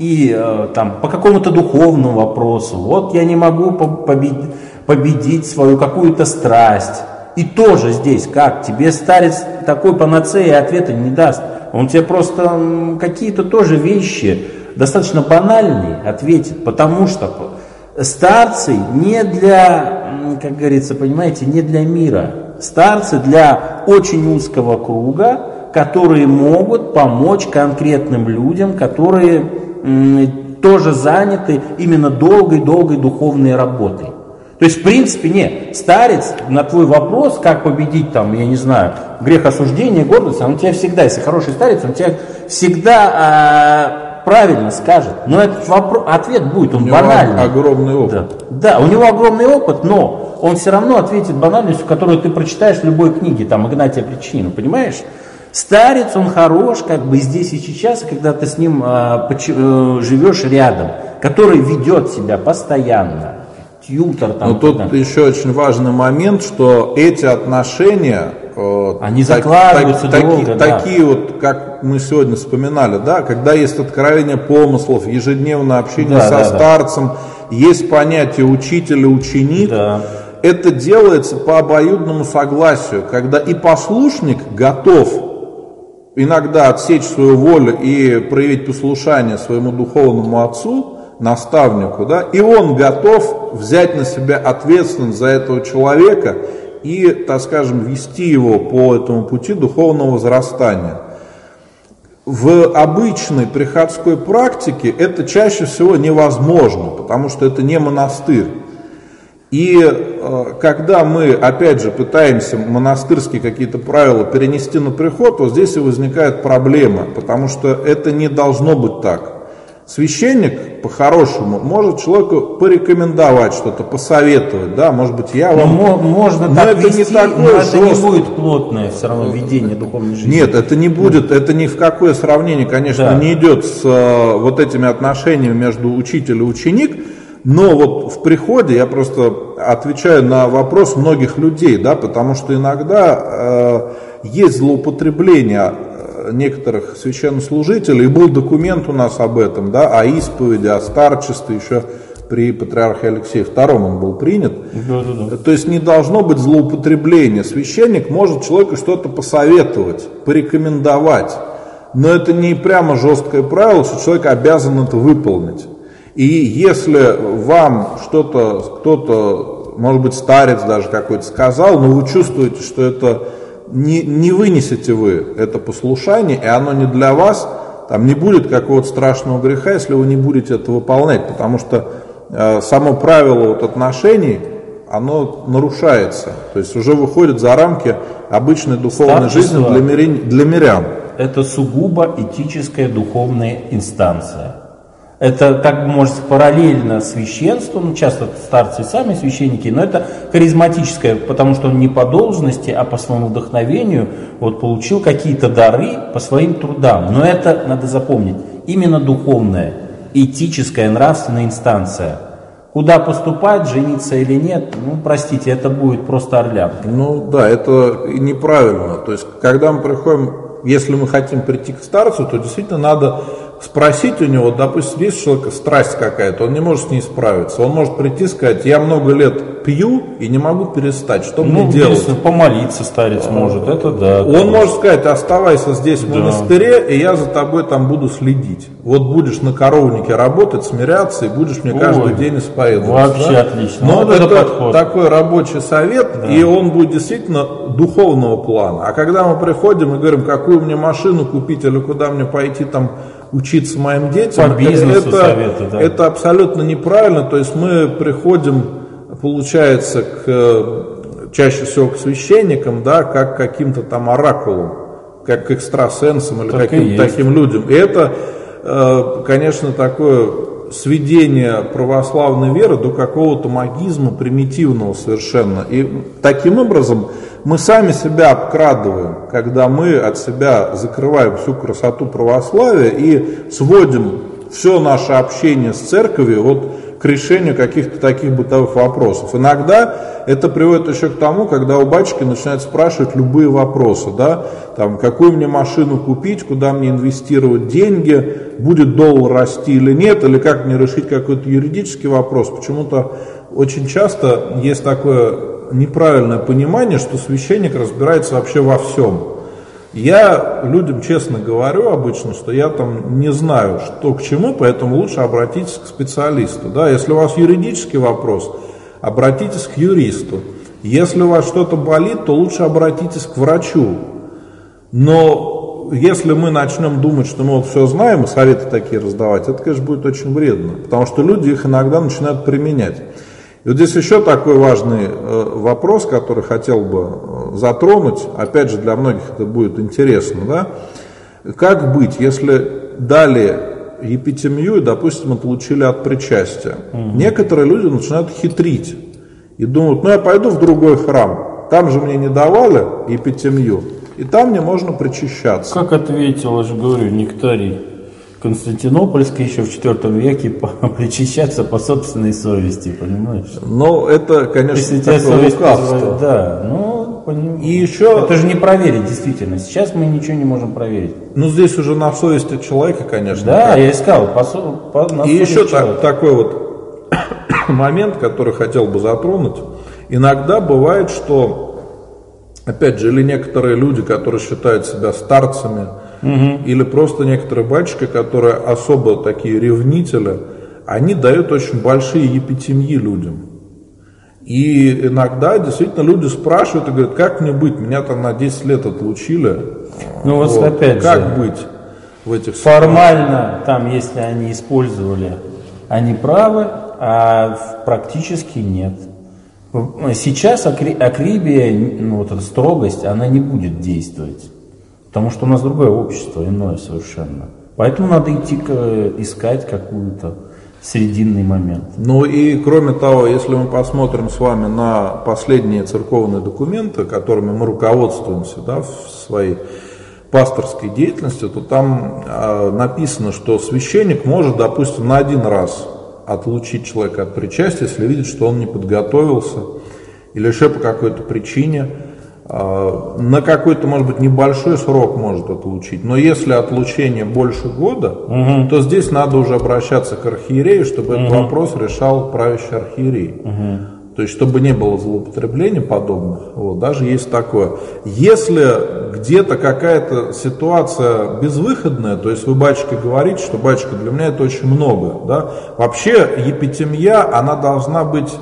и э, там по какому-то духовному вопросу, вот я не могу победить, победить свою какую-то страсть, и тоже здесь, как, тебе старец такой панацеи ответа не даст. Он тебе просто какие-то тоже вещи достаточно банальные ответит, потому что старцы не для, как говорится, понимаете, не для мира. Старцы для очень узкого круга, которые могут помочь конкретным людям, которые тоже заняты именно долгой-долгой духовной работой. То есть, в принципе, нет, старец на твой вопрос, как победить там, я не знаю, грех осуждения, гордость, он тебя всегда, если хороший старец, он тебя всегда а, правильно скажет, но этот вопрос, ответ будет, он у него банальный. огромный опыт. Да. да, у него огромный опыт, но он все равно ответит банальностью, которую ты прочитаешь в любой книге, там, Игнатия Причину, понимаешь? Старец, он хорош, как бы здесь и сейчас, когда ты с ним э, э, живешь рядом, который ведет себя постоянно. Тьютер там. Но тут еще очень важный момент, что эти отношения они закладываются так, долго, таки, да. Такие вот, как мы сегодня вспоминали, да, когда есть откровение помыслов, ежедневное общение да, со да, старцем, да. есть понятие учитель и ученик, да. это делается по обоюдному согласию, когда и послушник готов иногда отсечь свою волю и проявить послушание своему духовному отцу, наставнику, да, и он готов взять на себя ответственность за этого человека и, так скажем, вести его по этому пути духовного возрастания. В обычной приходской практике это чаще всего невозможно, потому что это не монастырь. И э, когда мы, опять же, пытаемся монастырские какие-то правила перенести на приход, вот здесь и возникает проблема, потому что это не должно быть так. Священник, по-хорошему, может человеку порекомендовать что-то, посоветовать, да, может быть, я вам... Но можно но так это вести, не такое но это не будет плотное все равно ведение духовной жизни. Нет, это не будет, это ни в какое сравнение, конечно, да. не идет с э, вот этими отношениями между учитель и ученик, но вот в приходе я просто отвечаю на вопрос многих людей, да, потому что иногда э, есть злоупотребление некоторых священнослужителей, и был документ у нас об этом, да, о исповеди, о старчестве, еще при патриархе Алексее II он был принят. Да, да, да. То есть не должно быть злоупотребления. Священник может человеку что-то посоветовать, порекомендовать, но это не прямо жесткое правило, что человек обязан это выполнить. И если вам что-то, кто-то, может быть, старец даже какой-то сказал, но вы чувствуете, что это не, не вынесете вы это послушание, и оно не для вас, там не будет какого-то страшного греха, если вы не будете это выполнять, потому что э, само правило вот отношений, оно нарушается, то есть уже выходит за рамки обычной духовной Старчество жизни для, мирян, для мирян. Это сугубо этическая духовная инстанция. Это как бы может параллельно священству, ну, часто старцы сами священники, но это харизматическое, потому что он не по должности, а по своему вдохновению вот получил какие-то дары по своим трудам. Но это, надо запомнить, именно духовная, этическая, нравственная инстанция. Куда поступать, жениться или нет, ну, простите, это будет просто орлянка. Ну да, это неправильно. То есть, когда мы приходим, если мы хотим прийти к старцу, то действительно надо спросить у него, допустим, есть у человека страсть какая-то, он не может с ней справиться. Он может прийти и сказать, я много лет пью и не могу перестать, что ну, мне делать? помолиться старец а, может, это да. Он конечно. может сказать, оставайся здесь в да. монастыре, и я за тобой там буду следить. Вот будешь на коровнике работать, смиряться, и будешь мне Ой, каждый день исповедовать. Вообще да? отлично. Но вот это, это подход. такой рабочий совет, да. и он будет действительно духовного плана. А когда мы приходим и говорим, какую мне машину купить или куда мне пойти там учиться моим детям. По бизнесу это, советы, да. это абсолютно неправильно. То есть мы приходим, получается, к, чаще всего к священникам, да, как к каким-то там оракулам, как к экстрасенсам или Так каким-то таким людям. И это, э, конечно, такое сведение православной веры до какого-то магизма примитивного совершенно. И таким образом мы сами себя обкрадываем, когда мы от себя закрываем всю красоту православия и сводим все наше общение с церковью вот к решению каких-то таких бытовых вопросов. Иногда это приводит еще к тому, когда у батюшки начинают спрашивать любые вопросы, да, там, какую мне машину купить, куда мне инвестировать деньги, будет доллар расти или нет, или как мне решить какой-то юридический вопрос. Почему-то очень часто есть такое неправильное понимание, что священник разбирается вообще во всем. Я людям честно говорю обычно, что я там не знаю, что к чему, поэтому лучше обратитесь к специалисту. Да? Если у вас юридический вопрос, обратитесь к юристу. Если у вас что-то болит, то лучше обратитесь к врачу. Но если мы начнем думать, что мы вот все знаем советы такие раздавать, это, конечно, будет очень вредно, потому что люди их иногда начинают применять. И вот здесь еще такой важный э, вопрос, который хотел бы э, затронуть, опять же для многих это будет интересно, да? Как быть, если дали епитемию и, допустим, отлучили от причастия? Некоторые люди начинают хитрить и думают, ну я пойду в другой храм, там же мне не давали епитемию, и там мне можно причащаться. Как ответил, я же говорю, Нектарий Константинопольский еще в IV веке причащаться по собственной совести, понимаешь? Но это, конечно, Если тебя совесть позволяет, да, ну, поним- И еще- Это же не проверить, действительно. Сейчас мы ничего не можем проверить. Ну, здесь уже на совести человека, конечно. Да, я искал. По, по- на И еще так- такой вот момент, который хотел бы затронуть. Иногда бывает, что, опять же, или некоторые люди, которые считают себя старцами, или просто некоторые батюшки, которые особо такие ревнители, они дают очень большие епитемьи людям. И иногда действительно люди спрашивают и говорят, как мне быть, меня там на 10 лет отлучили. Ну вот опять как же. быть в этих Формально, там, если они использовали, они правы, а практически нет. Сейчас акри- акрибия, ну, вот эта строгость, она не будет действовать. Потому что у нас другое общество, иное совершенно. Поэтому надо идти к- искать какую-то срединный момент. Ну и кроме того, если мы посмотрим с вами на последние церковные документы, которыми мы руководствуемся да, в своей пасторской деятельности, то там а, написано, что священник может, допустим, на один раз отлучить человека от причастия, если видит, что он не подготовился или еще по какой-то причине. А, На какой-то, может быть, небольшой срок может отлучить. Но если отлучение больше года, то здесь надо уже обращаться к архиерею, чтобы этот вопрос решал правящий архиерей. То есть, чтобы не было злоупотреблений подобных, вот, даже есть такое. Если где-то какая-то ситуация безвыходная, то есть вы, батюшка, говорите, что, батюшка, для меня это очень много, да, вообще епитемья, она должна быть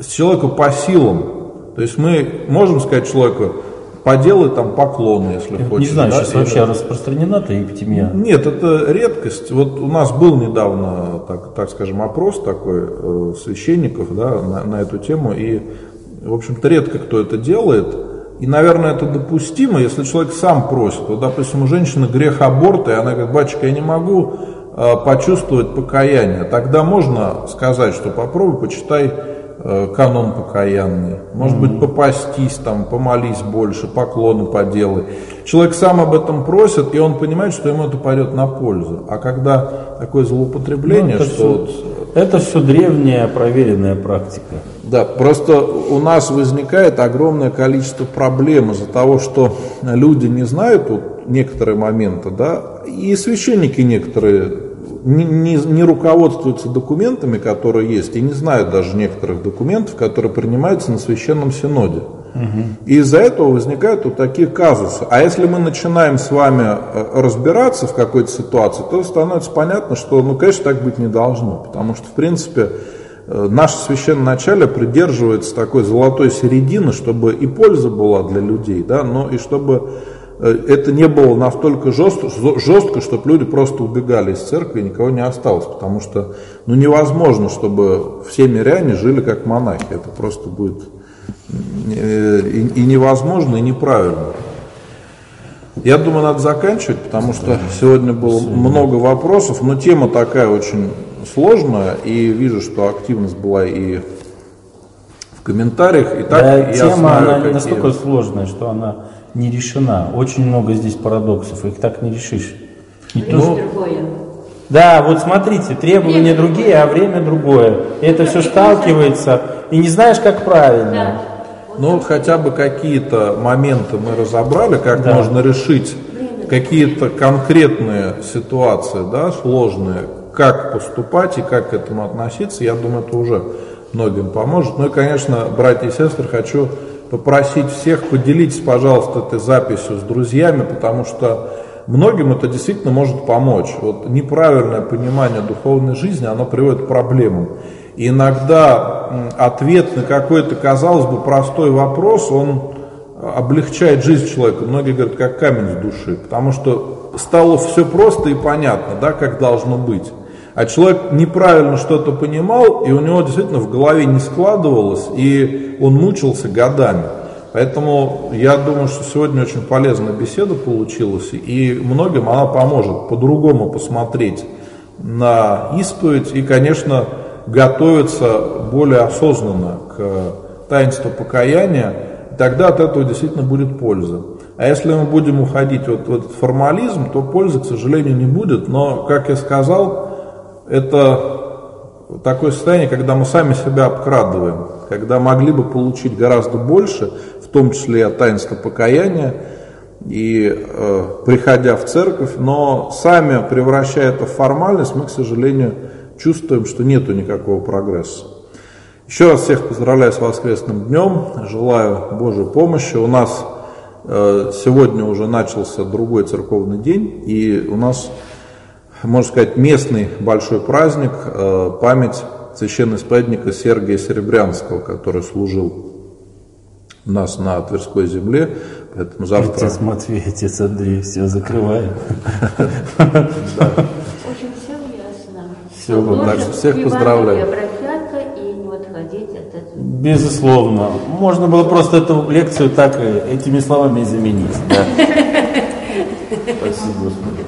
с человеку по силам. То есть мы можем сказать человеку, поделай там поклоны, если Не хочешь. знаю, да, сейчас или- вообще распространена-то эпидемия. нет, это редкость. Вот у нас был недавно, так, так скажем, опрос такой э, священников да, на, на эту тему, и, в общем-то, редко кто это делает. И, наверное, это допустимо, если человек сам просит. Вот, допустим, у женщины грех аборта, и она говорит, батюшка, я не могу э, почувствовать покаяние. Тогда можно сказать, что попробуй, почитай канон покаянный. Может быть, попастись, там, помолись больше, поклоны поделай. Человек сам об этом просит, и он понимает, что ему это пойдет на пользу. А когда такое злоупотребление, Ну, это, что все, вот, это все древняя проверенная практика. да, просто у нас возникает огромное количество проблем из-за того, что люди не знают вот некоторые моменты, да, и священники некоторые не, не- не руководствуются документами, которые есть, и не знают даже некоторых документов, которые принимаются на священном синоде. И из-за этого возникают вот такие казусы. А если мы начинаем с вами э, разбираться в какой-то ситуации, то становится понятно, что, ну, конечно, так быть не должно. Потому что, в принципе, э, наше священноначалие придерживается такой золотой середины, чтобы и польза была для людей, да, но и чтобы это не было настолько жестко, жестко, чтобы люди просто убегали из церкви и никого не осталось. Потому что ну, невозможно, чтобы все миряне жили как монахи. Это просто будет э, и, и невозможно, и неправильно. Я думаю, надо заканчивать, потому что сегодня было много вопросов, но тема такая очень сложная, и вижу, что активность была и в комментариях, и так да, я тема знаю, она какие... настолько сложная, что она не решена. Очень много здесь парадоксов, их так не решишь. И то... другое. Да, вот смотрите, требования Время другие, а время другое. И это все сталкивается, и не знаешь, как правильно. Да. Ну, хотя бы какие-то моменты мы разобрали, как Да. можно решить какие-то конкретные ситуации, да, сложные, как поступать и как к этому относиться, я думаю, это уже многим поможет. Ну и, конечно, братья и сестры, хочу попросить всех, поделитесь, пожалуйста, этой записью с друзьями, потому что многим это действительно может помочь. Вот неправильное понимание духовной жизни, оно приводит к проблемам. И иногда ответ на какой-то, казалось бы, простой вопрос, он облегчает жизнь человека. Многие говорят, как камень с души, потому что стало все просто и понятно, да, как должно быть. А человек неправильно что-то понимал, и у него действительно в голове не складывалось, и он мучился годами. Поэтому я думаю, что сегодня очень полезная беседа получилась, и многим она поможет по-другому посмотреть на исповедь и, конечно, готовиться более осознанно к таинству покаяния, тогда от этого действительно будет польза. А если мы будем уходить вот в этот формализм, то пользы, к сожалению, не будет. Но, как я сказал, это такое состояние, когда мы сами себя обкрадываем, когда могли бы получить гораздо больше, в том числе и от таинства покаяния, и э, приходя в церковь, но сами, превращая это в формальность, мы, к сожалению, чувствуем, что нету никакого прогресса. Еще раз всех поздравляю с воскресным днем, желаю Божьей помощи. У нас э, сегодня уже начался другой церковный день, и у нас, можно сказать, местный большой праздник, э, память священноисповедника Сергия Серебрянского, который служил у нас на Тверской земле, поэтому завтра... Отец Матвей, отец Андрей, все закрываем. Очень все Что так что всех поздравляю. Безусловно. Можно было просто эту лекцию так и этими словами заменить. Спасибо, Господи.